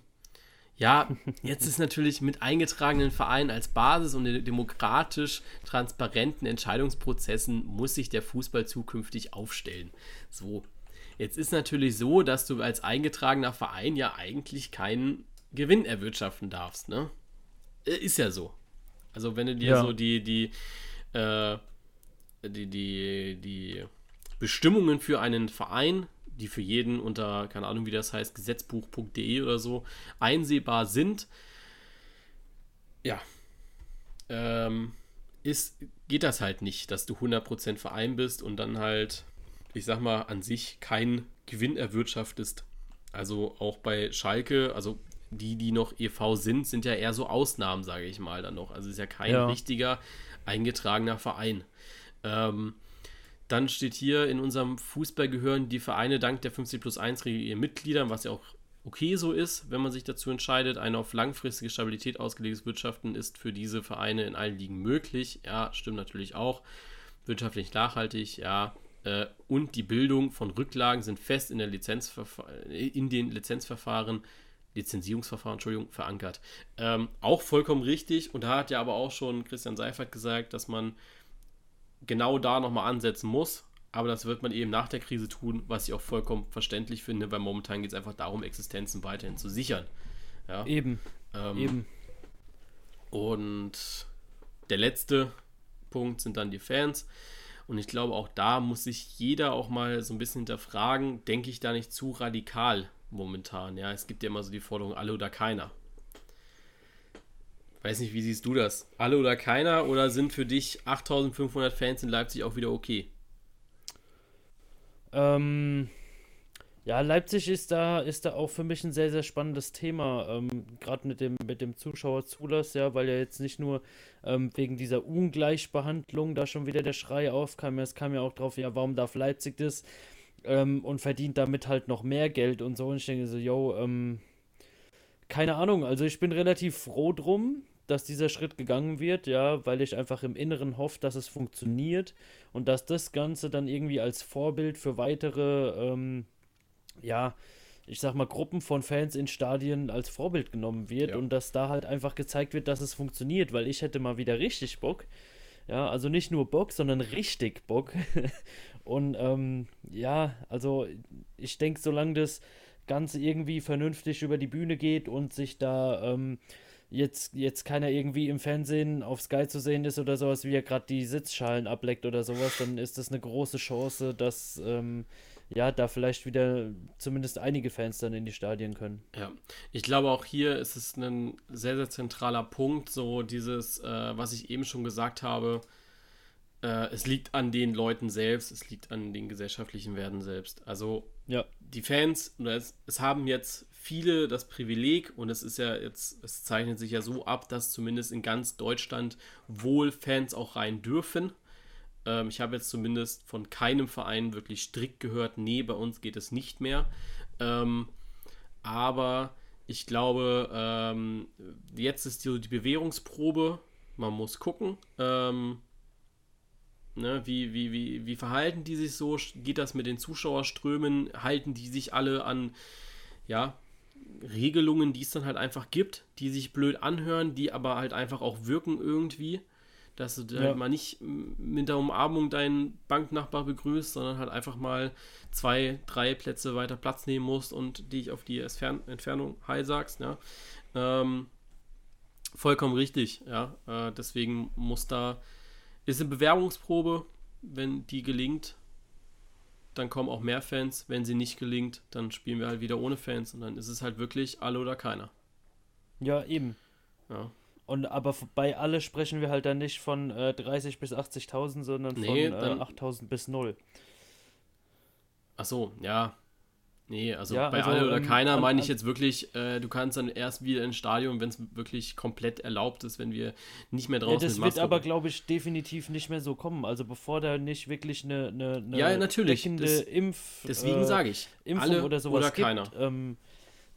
ja, jetzt ist natürlich mit eingetragenen Vereinen als Basis und demokratisch transparenten Entscheidungsprozessen muss sich der Fußball zukünftig aufstellen. So, jetzt ist natürlich so, dass du als eingetragener Verein ja eigentlich keinen Gewinn erwirtschaften darfst, ne? Äh, ist ja so. Also wenn du dir ja. so die, die, äh, die, die, die Bestimmungen für einen Verein die für jeden unter, keine Ahnung, wie das heißt, gesetzbuch.de oder so einsehbar sind. Ja. Ähm, ist, geht das halt nicht, dass du 100% Verein bist und dann halt, ich sag mal, an sich keinen Gewinn erwirtschaftest. Also auch bei Schalke, also die, die noch EV sind, sind ja eher so Ausnahmen, sage ich mal dann noch. Also ist ja kein ja. richtiger eingetragener Verein. Ähm, dann steht hier, in unserem Fußball gehören die Vereine dank der 50 plus 1 Regel ihren Mitgliedern, was ja auch okay so ist, wenn man sich dazu entscheidet. Ein auf langfristige Stabilität ausgelegtes Wirtschaften ist für diese Vereine in allen Ligen möglich. Ja, stimmt natürlich auch. Wirtschaftlich nachhaltig, ja. Äh, und die Bildung von Rücklagen sind fest in, der in den Lizenzverfahren, Lizenzierungsverfahren, Entschuldigung, verankert. Ähm, auch vollkommen richtig. Und da hat ja aber auch schon Christian Seifert gesagt, dass man genau da nochmal ansetzen muss. Aber das wird man eben nach der Krise tun, was ich auch vollkommen verständlich finde, weil momentan geht es einfach darum, Existenzen weiterhin zu sichern. Ja? Eben. Ähm, Eben. Und der letzte Punkt sind dann die Fans. Und ich glaube, auch da muss sich jeder auch mal so ein bisschen hinterfragen, denke ich da nicht zu radikal momentan. Ja, es gibt ja immer so die Forderung, alle oder keiner. Weiß nicht, wie siehst du das? Alle oder keiner? Oder sind für dich 8500 Fans in Leipzig auch wieder okay? Ähm, ja, Leipzig ist da, ist da auch für mich ein sehr, sehr spannendes Thema. Ähm, Gerade mit dem, mit dem Zuschauerzulass, ja, weil ja jetzt nicht nur ähm, wegen dieser Ungleichbehandlung da schon wieder der Schrei aufkam. Es kam ja auch drauf, ja, warum darf Leipzig das? Ähm, und verdient damit halt noch mehr Geld und so. Und ich denke so, yo, ähm, keine Ahnung. Also ich bin relativ froh drum, dass dieser Schritt gegangen wird, ja, weil ich einfach im Inneren hoffe, dass es funktioniert und dass das Ganze dann irgendwie als Vorbild für weitere, ähm, ja, ich sag mal, Gruppen von Fans in Stadien als Vorbild genommen wird ja. und dass da halt einfach gezeigt wird, dass es funktioniert, weil ich hätte mal wieder richtig Bock. Ja, also nicht nur Bock, sondern richtig Bock. und ähm, ja, also ich denke, solange das Ganze irgendwie vernünftig über die Bühne geht und sich da ähm, jetzt, jetzt keiner irgendwie im Fernsehen auf Sky zu sehen ist oder sowas, wie er gerade die Sitzschalen ableckt oder sowas, dann ist das eine große Chance, dass ähm, ja, da vielleicht wieder zumindest einige Fans dann in die Stadien können. Ja, ich glaube auch hier ist es ein sehr, sehr zentraler Punkt, so dieses, äh, was ich eben schon gesagt habe, äh, es liegt an den Leuten selbst, es liegt an den gesellschaftlichen Werten selbst. Also ja. die Fans, es, es haben jetzt viele das Privileg, und es ist ja jetzt, es zeichnet sich ja so ab, dass zumindest in ganz Deutschland wohl Fans auch rein dürfen. Ähm, ich habe jetzt zumindest von keinem Verein wirklich strikt gehört, nee, bei uns geht es nicht mehr. Ähm, aber ich glaube, ähm, jetzt ist die, die Bewährungsprobe. Man muss gucken. Ähm, Ne, wie, wie, wie, wie verhalten die sich so? Geht das mit den Zuschauerströmen? Halten die sich alle an ja, Regelungen, die es dann halt einfach gibt, die sich blöd anhören, die aber halt einfach auch wirken irgendwie? Dass du ja. halt mal nicht mit der Umarmung deinen Banknachbar begrüßt, sondern halt einfach mal zwei, drei Plätze weiter Platz nehmen musst und dich auf die Entfernung Hi sagst. Ja. Ähm, vollkommen richtig, ja. Äh, deswegen muss da ist eine Bewerbungsprobe. Wenn die gelingt, dann kommen auch mehr Fans. Wenn sie nicht gelingt, dann spielen wir halt wieder ohne Fans und dann ist es halt wirklich alle oder keiner. Ja, eben. Ja. Und aber bei alle sprechen wir halt dann nicht von äh, 30 bis 80.000, sondern nee, von äh, 8.000 bis 0. Ach so, ja. Nee, also ja, bei also, alle oder ähm, keiner meine ich jetzt wirklich, äh, du kannst dann erst wieder ins Stadion, wenn es wirklich komplett erlaubt ist, wenn wir nicht mehr draußen ja, Das wird aber, glaube ich, definitiv nicht mehr so kommen. Also bevor da nicht wirklich eine, eine, eine ja, natürlich. Das, Impf, deswegen äh, sage ich, Impfung alle oder sowas oder keiner. Gibt, ähm,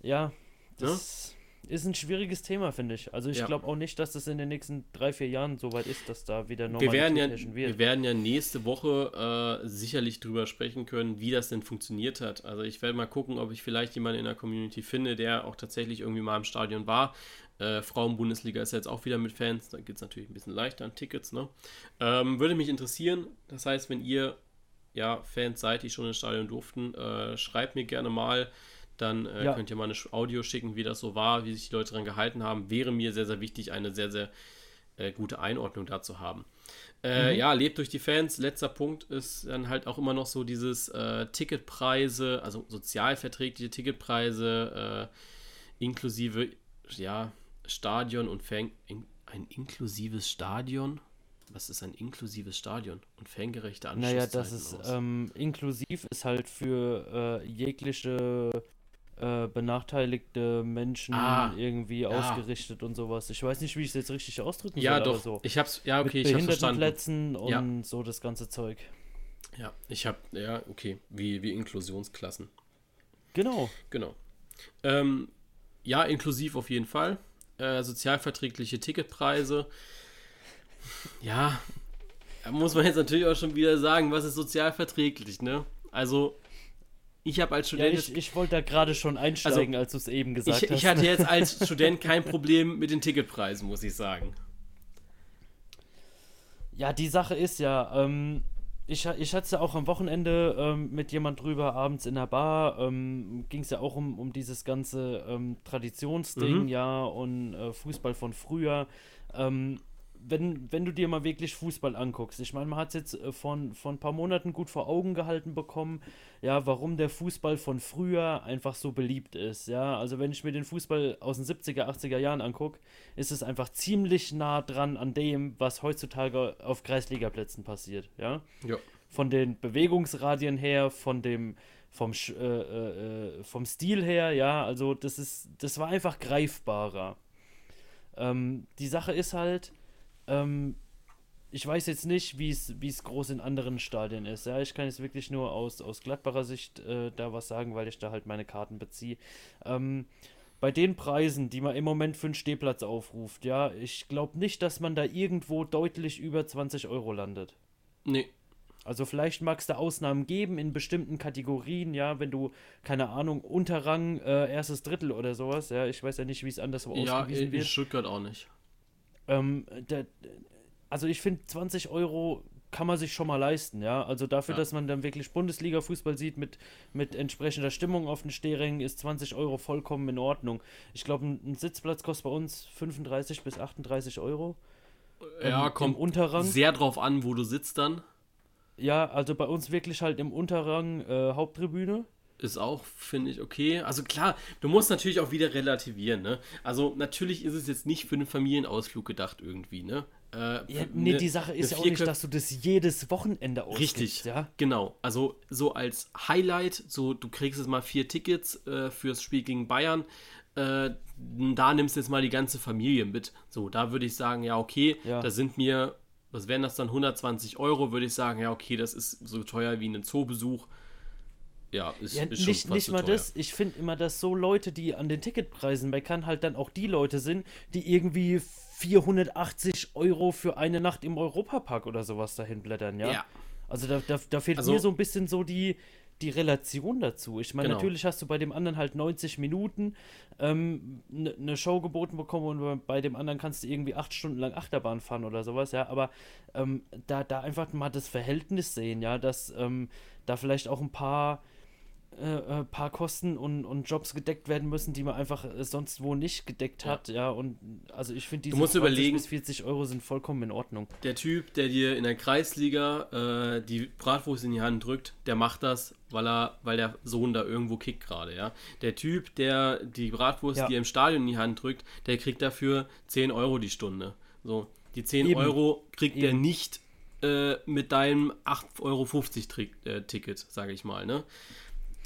ja, das... Ja? Ist ein schwieriges Thema, finde ich. Also ich ja. glaube auch nicht, dass das in den nächsten drei, vier Jahren so weit ist, dass da wieder Normalität wir werden ja, wird. Wir werden ja nächste Woche äh, sicherlich drüber sprechen können, wie das denn funktioniert hat. Also ich werde mal gucken, ob ich vielleicht jemanden in der Community finde, der auch tatsächlich irgendwie mal im Stadion war. Äh, Frauen-Bundesliga ist jetzt auch wieder mit Fans, da geht es natürlich ein bisschen leichter an Tickets. Ne? Ähm, würde mich interessieren, das heißt, wenn ihr ja Fans seid, die schon ins Stadion durften, äh, schreibt mir gerne mal, dann äh, ja. könnt ihr mal eine Audio schicken, wie das so war, wie sich die Leute daran gehalten haben. Wäre mir sehr, sehr wichtig, eine sehr, sehr äh, gute Einordnung dazu haben. Äh, mhm. Ja, lebt durch die Fans. Letzter Punkt ist dann halt auch immer noch so dieses äh, Ticketpreise, also sozialverträgliche Ticketpreise, äh, inklusive, ja, Stadion und Fan. In, ein inklusives Stadion? Was ist ein inklusives Stadion und fangerechte Anschlusszeiten? Naja, das ist ähm, inklusiv ist halt für äh, jegliche äh, benachteiligte Menschen ah, irgendwie ja. ausgerichtet und sowas. Ich weiß nicht, wie ich es jetzt richtig ausdrücken ja, soll. Ja, doch. So. Ich hab's, ja, okay, Mit ich hab's verstanden. Plätzen und ja. so das ganze Zeug. Ja, ich hab, ja, okay, wie, wie Inklusionsklassen. Genau. Genau. Ähm, ja, inklusiv auf jeden Fall. Äh, sozialverträgliche Ticketpreise. Ja, da muss man jetzt natürlich auch schon wieder sagen, was ist sozialverträglich, ne? Also, ich habe als Student. Ja, ich, ich wollte da gerade schon einsteigen, also, als du es eben gesagt ich, hast. Ich hatte jetzt als Student kein Problem mit den Ticketpreisen, muss ich sagen. Ja, die Sache ist ja, ähm, ich, ich hatte es ja auch am Wochenende ähm, mit jemand drüber, abends in der Bar, ähm, ging es ja auch um, um dieses ganze ähm, Traditionsding, mhm. ja, und äh, Fußball von früher. Wenn, wenn du dir mal wirklich Fußball anguckst, ich meine, man hat es jetzt äh, von, von ein paar Monaten gut vor Augen gehalten bekommen, ja, warum der Fußball von früher einfach so beliebt ist, ja, also wenn ich mir den Fußball aus den 70er, 80er Jahren angucke, ist es einfach ziemlich nah dran an dem, was heutzutage auf Kreisligaplätzen passiert, ja. Ja. Von den Bewegungsradien her, von dem, vom, äh, äh, vom Stil her, ja, also das ist, das war einfach greifbarer. Ähm, die Sache ist halt, ähm, ich weiß jetzt nicht, wie es groß in anderen Stadien ist. Ja, ich kann jetzt wirklich nur aus, aus Gladbacher Sicht äh, da was sagen, weil ich da halt meine Karten beziehe. Ähm, bei den Preisen, die man im Moment für einen Stehplatz aufruft, ja, ich glaube nicht, dass man da irgendwo deutlich über 20 Euro landet. Nee. Also vielleicht mag es da Ausnahmen geben in bestimmten Kategorien, ja, wenn du, keine Ahnung, Unterrang, äh, erstes Drittel oder sowas, ja, ich weiß ja nicht, wie es anderswo ja, ausgewiesen wird. Ja, in Stuttgart auch nicht. Ähm, der, also ich finde 20 Euro kann man sich schon mal leisten, ja. Also dafür, ja. dass man dann wirklich Bundesliga-Fußball sieht mit, mit entsprechender Stimmung auf den Stehrängen, ist 20 Euro vollkommen in Ordnung. Ich glaube, ein, ein, Sitzplatz kostet bei uns 35 bis 38 Euro. Ja, ähm, kommt Unterrang. sehr drauf an, wo du sitzt dann. Ja, also bei uns wirklich halt im Unterrang äh, Haupttribüne ist auch, finde ich, okay. Also klar, du musst natürlich auch wieder relativieren, ne? Also natürlich ist es jetzt nicht für einen Familienausflug gedacht irgendwie, ne? Äh, ja, nee, ne, die Sache ist ja auch nicht, dass du das jedes Wochenende ausgibst, Richtig, ja. genau. Also so als Highlight, so du kriegst jetzt mal vier Tickets äh, fürs Spiel gegen Bayern. Äh, da nimmst du jetzt mal die ganze Familie mit. So, da würde ich sagen, ja, okay, Ja. da sind mir, was wären das dann, 120 Euro, würde ich sagen, ja, okay, das ist so teuer wie ein Zoobesuch. Ja, ist, Ja, ist schon nicht, nicht mal teuer. das. Ich finde immer, dass so Leute, die an den Ticketpreisen meckern, halt dann auch die Leute sind, die irgendwie 480 Euro für eine Nacht im Europapark oder sowas dahin blättern, ja. Ja. Also da, da, da fehlt Also- mir so ein bisschen so die, die Relation dazu. Ich meine, Genau. natürlich hast du bei dem anderen halt 90 Minuten ähm, eine ne Show geboten bekommen und bei- bei dem anderen kannst du irgendwie acht Stunden lang Achterbahn fahren oder sowas, ja. Aber ähm, da, da einfach mal das Verhältnis sehen, ja, dass ähm, da vielleicht auch ein paar äh, äh, paar Kosten und, und Jobs gedeckt werden müssen, die man einfach äh, sonst wo nicht gedeckt Ja. hat, ja, und also ich finde diese musst 20 überlegen- bis 40 Euro sind vollkommen in Ordnung. Der Typ, der dir in der Kreisliga äh, die Bratwurst in die Hand drückt, der macht das, weil er, weil der Sohn da irgendwo kickt gerade, ja. Der Typ, der die Bratwurst Ja. dir im Stadion in die Hand drückt, der kriegt dafür 10 Euro die Stunde. So, die 10 Eben. Euro kriegt der Eben. nicht äh, mit deinem 8,50 Euro äh, Ticket, sage ich mal, ne?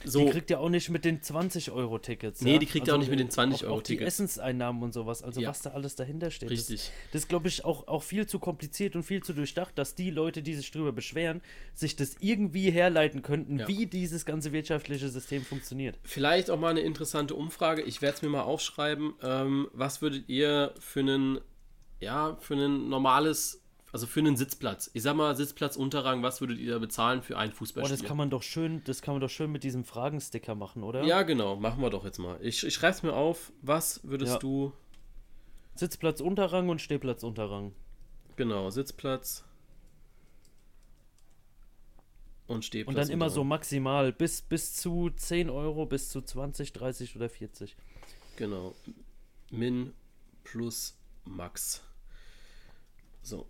So, Die kriegt ja auch nicht mit den 20-Euro-Tickets. Nee, ja? die kriegt ihr auch nicht mit den 20 auch- Euro Auch die Tickets. Essenseinnahmen und sowas, also Ja. was da alles dahinter steht. richtig. Das, das ist, glaube ich, auch, auch viel zu kompliziert und viel zu durchdacht, dass die Leute, die sich drüber beschweren, sich das irgendwie herleiten könnten, Ja. wie dieses ganze wirtschaftliche System funktioniert. Vielleicht auch mal eine interessante Umfrage. Ich werde es mir mal aufschreiben. Ähm, was würdet ihr für einen, ja, für ein normales, also für einen Sitzplatz, ich sag mal Sitzplatz Unterrang, was würdet ihr da bezahlen für ein Fußballspiel? das kann man doch schön, das kann man doch schön mit diesem Fragensticker machen, oder? ja, genau, machen wir doch jetzt mal. Ich, ich schreibe es mir auf. Was würdest Ja. du, Sitzplatz Unterrang und Stehplatz Unterrang. genau, Sitzplatz und Stehplatz. Und dann immer so Unterrang. maximal bis, bis zu 10 Euro, bis zu 20, 30 oder 40. Genau. Min plus Max. So.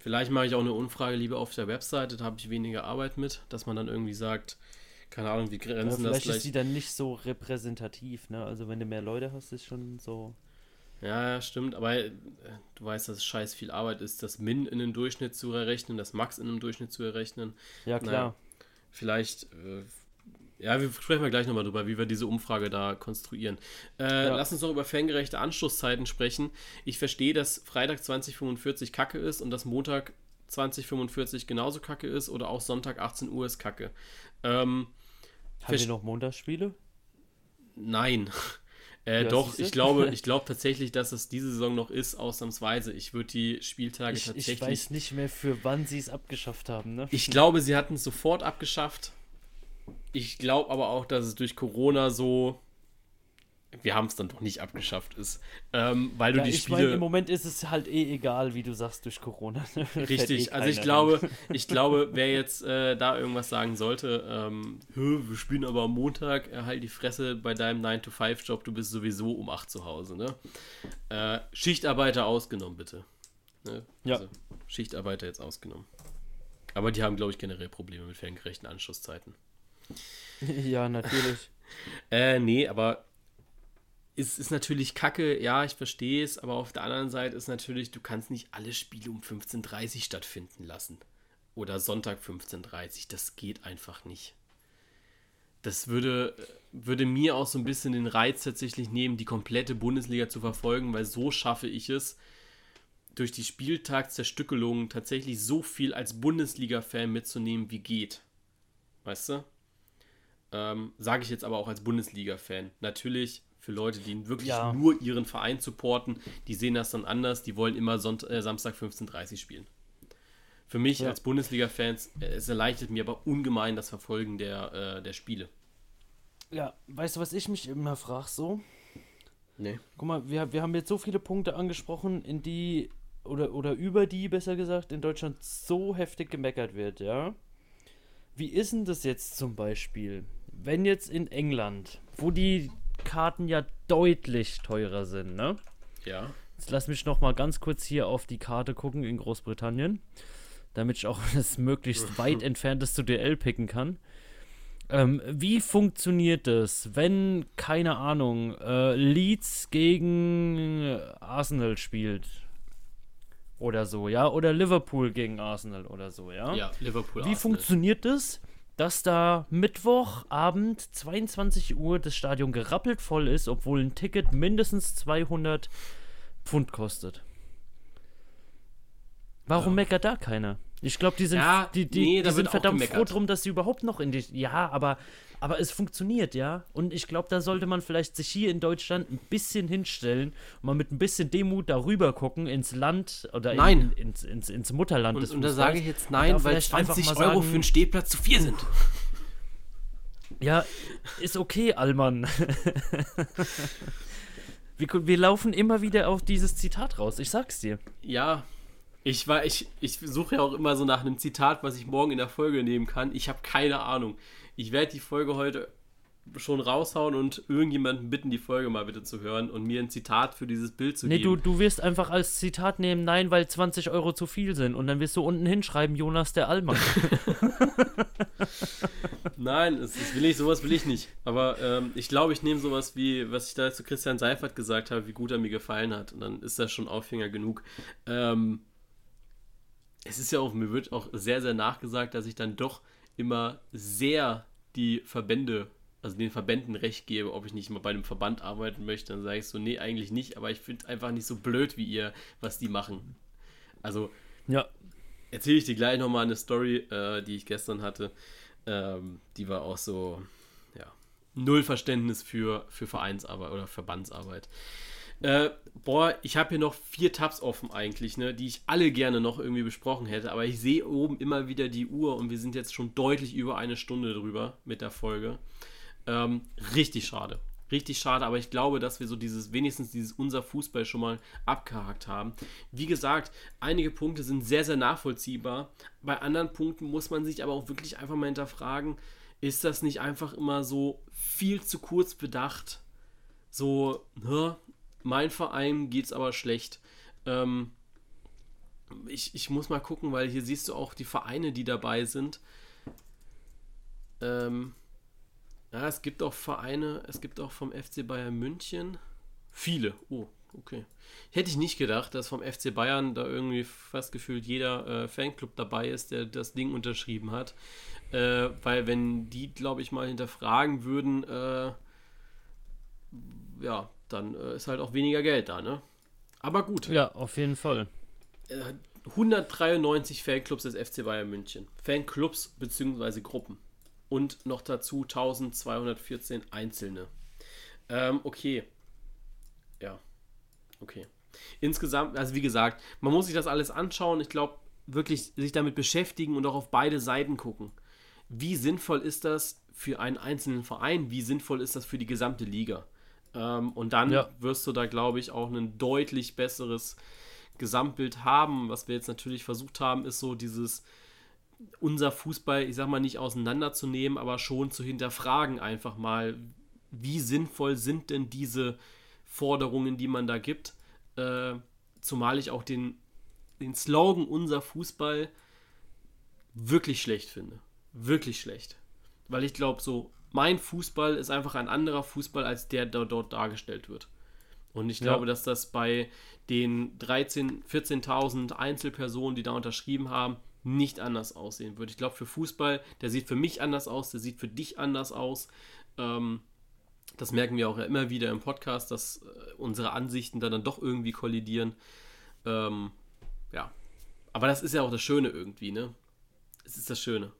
Vielleicht mache ich auch eine Umfrage lieber auf der Webseite, da habe ich weniger Arbeit mit, dass man dann irgendwie sagt, keine Ahnung, wie Ja, grenzen das vielleicht ist gleich. die dann nicht so repräsentativ, ne? Also wenn du mehr Leute hast, ist schon so. Ja, ja, stimmt, aber äh, du weißt, dass es scheiß viel Arbeit ist, das Min in einem Durchschnitt zu errechnen, das Max in einem Durchschnitt zu errechnen. Ja, klar. Vielleicht, äh, ja, wir sprechen wir gleich nochmal drüber, wie wir diese Umfrage da konstruieren. Äh, Ja. Lass uns noch über fangerechte Anschlusszeiten sprechen. Ich verstehe, dass Freitag 2045 Kacke ist und dass Montag 2045 genauso Kacke ist oder auch Sonntag 18 Uhr ist Kacke. Ähm, Haben wir noch Montagsspiele? nein. Äh, Ja, doch, ich glaube, ich glaube tatsächlich, dass es diese Saison noch ist, ausnahmsweise. Ich würde die Spieltage Ich, tatsächlich. ich weiß nicht mehr, für wann sie es abgeschafft haben, ne? Ich glaube, sie hatten es sofort abgeschafft. Ich glaube aber auch, dass es durch Corona so. Wir haben es dann doch nicht abgeschafft ist. Ähm, weil du ja, die ich meine, Spiele. im Moment ist es halt eh egal, wie du sagst, durch Corona. Richtig, eh also ich glaube, ich glaube, wer jetzt äh, da irgendwas sagen sollte, ähm, "Hö, wir spielen aber am Montag, äh, halt die Fresse bei deinem 9-to-5-Job, du bist sowieso um 8 zu Hause, ne? Äh, Schichtarbeiter ausgenommen, bitte. Ne? Ja. Also, Schichtarbeiter jetzt ausgenommen. Aber die haben, glaube ich, generell Probleme mit fangerechten Anschlusszeiten. ja, natürlich. Äh, nee, aber es ist natürlich kacke, ja, ich verstehe es, aber auf der anderen Seite ist natürlich, du kannst nicht alle Spiele um 15.30 Uhr stattfinden lassen. Oder Sonntag 15.30 Uhr, das geht einfach nicht. Das würde, würde mir auch so ein bisschen den Reiz tatsächlich nehmen, die komplette Bundesliga zu verfolgen, weil so schaffe ich es, durch die Spieltagszerstückelung tatsächlich so viel als Bundesliga-Fan mitzunehmen, wie geht. Weißt du? Ähm, Sage ich jetzt aber auch als Bundesliga-Fan. Natürlich für Leute, die wirklich Ja. nur ihren Verein supporten, die sehen das dann anders. Die wollen immer Sonnt äh, Samstag 15.30 Uhr spielen. Für mich Ja. als Bundesliga-Fans, äh, es erleichtert mir aber ungemein das Verfolgen der, äh, der Spiele. Ja, weißt du, was ich mich immer frage so? Nee. Guck mal, wir, wir haben jetzt so viele Punkte angesprochen, in die, oder, oder über die, besser gesagt, in Deutschland so heftig gemeckert wird, ja? Wie ist denn das jetzt zum Beispiel, wenn jetzt in England, wo die Karten ja deutlich teurer sind, ne? Ja. Jetzt lass mich noch mal ganz kurz hier auf die Karte gucken in Großbritannien, damit ich auch das möglichst weit entfernteste Duell picken kann. Ähm, wie funktioniert das, wenn, keine Ahnung, äh, Leeds gegen Arsenal spielt? oder so, ja, oder Liverpool gegen Arsenal oder so, ja. Ja, Liverpool. Wie Arsenal. funktioniert das, dass da Mittwochabend 22 Uhr das Stadion gerappelt voll ist, obwohl ein Ticket mindestens 200 Pfund kostet? Warum Ja. meckert da keiner? Ich glaube, die sind, Ja, die, die, nee, die sind verdammt froh drum, dass sie überhaupt noch in die. Ja, aber, aber es funktioniert, ja. Und ich glaube, da sollte man vielleicht sich hier in Deutschland ein bisschen hinstellen und mal mit ein bisschen Demut darüber gucken ins Land oder Nein. In, ins, ins, ins Mutterland Und, des und da sage ich jetzt nein, weil vielleicht einfach 20 mal Euro sagen- für einen Stehplatz zu viel sind. Ja, ist okay, Allmann. wir, wir laufen immer wieder auf dieses Zitat raus, ich sag's dir. Ja, ich war, ich, ich suche ja auch immer so nach einem Zitat, was ich morgen in der Folge nehmen kann. Ich habe keine Ahnung. Ich werde die Folge heute schon raushauen und irgendjemanden bitten, die Folge mal bitte zu hören und mir ein Zitat für dieses Bild zu Nee, du, geben. du wirst einfach als Zitat nehmen, nein, weil 20 Euro zu viel sind. Und dann wirst du unten hinschreiben, Jonas der Allmann. Nein, das, das will ich, sowas will ich nicht. Aber ähm, ich glaube, ich nehme sowas wie, was ich da zu Christian Seifert gesagt habe, wie gut er mir gefallen hat. Und dann ist das schon Aufhänger genug. Ähm, es ist ja auch, mir wird auch sehr, sehr nachgesagt, dass ich dann doch immer sehr die Verbände, also den Verbänden recht gebe, ob ich nicht mal bei einem Verband arbeiten möchte. Dann sage ich so, nee, eigentlich nicht, aber ich finde einfach nicht so blöd wie ihr, was die machen. Also, ja. erzähle ich dir gleich nochmal eine Story, äh, die ich gestern hatte. Ähm, die war auch so, ja, null Verständnis für, für Vereinsarbeit oder Verbandsarbeit. Äh, boah, ich habe hier noch vier Tabs offen eigentlich, ne, die ich alle gerne noch irgendwie besprochen hätte, aber ich sehe oben immer wieder die Uhr und wir sind jetzt schon deutlich über eine Stunde drüber mit der Folge. Ähm, richtig schade. Richtig schade, aber ich glaube, dass wir so dieses, wenigstens dieses unser Fußball schon mal abgehakt haben. Wie gesagt, einige Punkte sind sehr, sehr nachvollziehbar. Bei anderen Punkten muss man sich aber auch wirklich einfach mal hinterfragen, ist das nicht einfach immer so viel zu kurz bedacht? So, ne, mein Verein geht's aber schlecht. Ähm, ich, ich muss mal gucken, weil hier siehst du auch die Vereine, die dabei sind. Ähm, ja, es gibt auch Vereine, es gibt auch vom FC Bayern München viele. Oh, okay. Hätte ich nicht gedacht, dass vom FC Bayern da irgendwie fast gefühlt jeder äh, Fanclub dabei ist, der das Ding unterschrieben hat. Äh, weil wenn die, glaube ich, mal hinterfragen würden, äh, ja, dann äh, ist halt auch weniger Geld da, ne? Aber gut. Ja, auf jeden Fall. Äh, 193 Fanclubs des FC Bayern München. Fanclubs bzw. Gruppen. Und noch dazu 1214 einzelne. Ähm, okay. Ja. Okay. Insgesamt, also wie gesagt, man muss sich das alles anschauen. Ich glaube, wirklich sich damit beschäftigen und auch auf beide Seiten gucken. Wie sinnvoll ist das für einen einzelnen Verein? Wie sinnvoll ist das für die gesamte Liga? Ähm, und dann Ja. wirst du da, glaube ich, auch ein deutlich besseres Gesamtbild haben. Was wir jetzt natürlich versucht haben, ist so dieses unser Fußball, ich sag mal, nicht auseinanderzunehmen, aber schon zu hinterfragen einfach mal, wie sinnvoll sind denn diese Forderungen, die man da gibt. Äh, zumal ich auch den, den Slogan unser Fußball wirklich schlecht finde. Wirklich schlecht. Weil ich glaube, so, mein Fußball ist einfach ein anderer Fußball, als der, der dort dargestellt wird. Und ich Ja. glaube, dass das bei den 13.000, 14.000 Einzelpersonen, die da unterschrieben haben, nicht anders aussehen wird. Ich glaube, für Fußball, der sieht für mich anders aus, der sieht für dich anders aus. Ähm, das merken wir auch ja immer wieder im Podcast, dass äh, unsere Ansichten da dann doch irgendwie kollidieren. Ähm, ja. Aber das ist ja auch das Schöne irgendwie, ne? Es ist das Schöne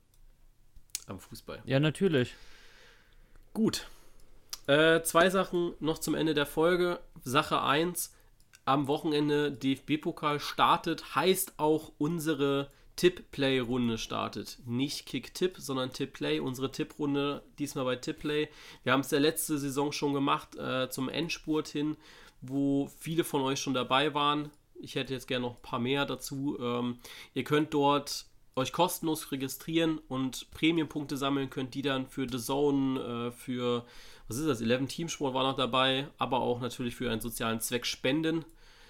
am Fußball. Ja, natürlich. Gut. Äh, zwei Sachen noch zum Ende der Folge. Sache 1. Am Wochenende DFB-Pokal startet, heißt auch unsere Tipp-Play-Runde startet. Nicht Kick-Tipp, sondern Tipp-Play. Unsere Tipprunde diesmal bei Tipp-Play. Wir haben es der letzte Saison schon gemacht, äh, zum Endspurt hin, wo viele von euch schon dabei waren. Ich hätte jetzt gerne noch ein paar mehr dazu. Ähm, ihr könnt dort euch kostenlos registrieren und Prämienpunkte sammeln könnt, die dann für The Zone, äh, für, was ist das, 11 Teamsport war noch dabei, aber auch natürlich für einen sozialen Zweck spenden.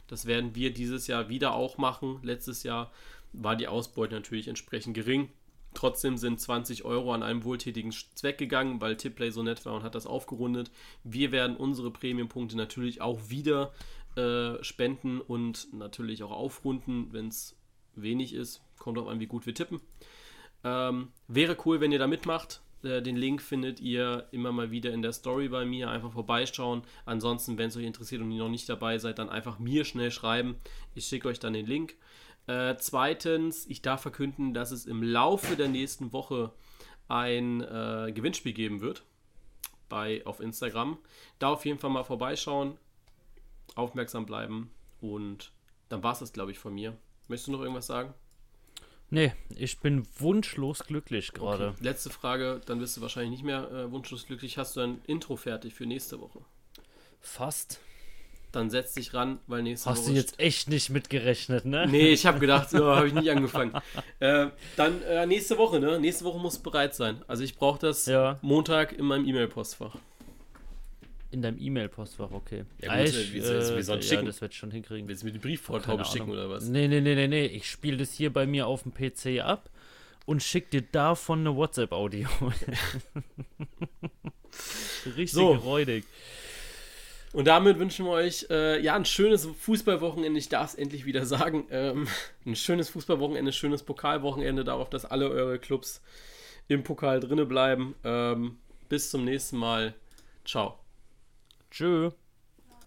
Das werden wir dieses Jahr wieder auch machen. Letztes Jahr war die Ausbeute natürlich entsprechend gering. Trotzdem sind 20 Euro an einem wohltätigen Zweck gegangen, weil Tipplay so nett war und hat das aufgerundet. Wir werden unsere Prämienpunkte natürlich auch wieder äh, spenden und natürlich auch aufrunden, wenn es wenig ist. Kommt auch an, wie gut wir tippen. Ähm, wäre cool, wenn ihr da mitmacht. Äh, den Link findet ihr immer mal wieder in der Story bei mir. Einfach vorbeischauen. Ansonsten, wenn es euch interessiert und ihr noch nicht dabei seid, dann einfach mir schnell schreiben. Ich schicke euch dann den Link. Äh, zweitens, ich darf verkünden, dass es im Laufe der nächsten Woche ein äh, Gewinnspiel geben wird bei, auf Instagram. Da auf jeden Fall mal vorbeischauen, aufmerksam bleiben und dann war es das, glaube ich, von mir. Möchtest du noch irgendwas sagen? Nee, ich bin wunschlos glücklich gerade. Okay. Letzte Frage, dann bist du wahrscheinlich nicht mehr äh, wunschlos glücklich. Hast du ein Intro fertig für nächste Woche? Fast. Dann setz dich ran, weil nächste Hast Woche. du jetzt echt nicht mitgerechnet, ne? Nee, ich habe gedacht, so habe ich nicht angefangen. Äh, dann äh, nächste Woche, ne? Nächste Woche muss bereit sein. Also ich brauche das Ja. Montag in meinem E-Mail-Postfach. In deinem E-Mail-Postfach, okay. Ja, gut, ich, wie soll- wie soll ich ja, schicken? das wird schon hinkriegen. Willst du mir die Brieftaube Keine schicken oder was? Nee, nee, nee, nee, nee. Ich spiele das hier bei mir auf dem PC ab und schick dir davon eine WhatsApp-Audio. Richtig So. räudig. Und damit wünschen wir euch äh, ja ein schönes Fußballwochenende. Ich darf es endlich wieder sagen. Ähm, ein schönes Fußballwochenende, schönes Pokalwochenende. Darauf, dass alle eure Clubs im Pokal drinne bleiben. Ähm, bis zum nächsten Mal. Ciao. Tschö.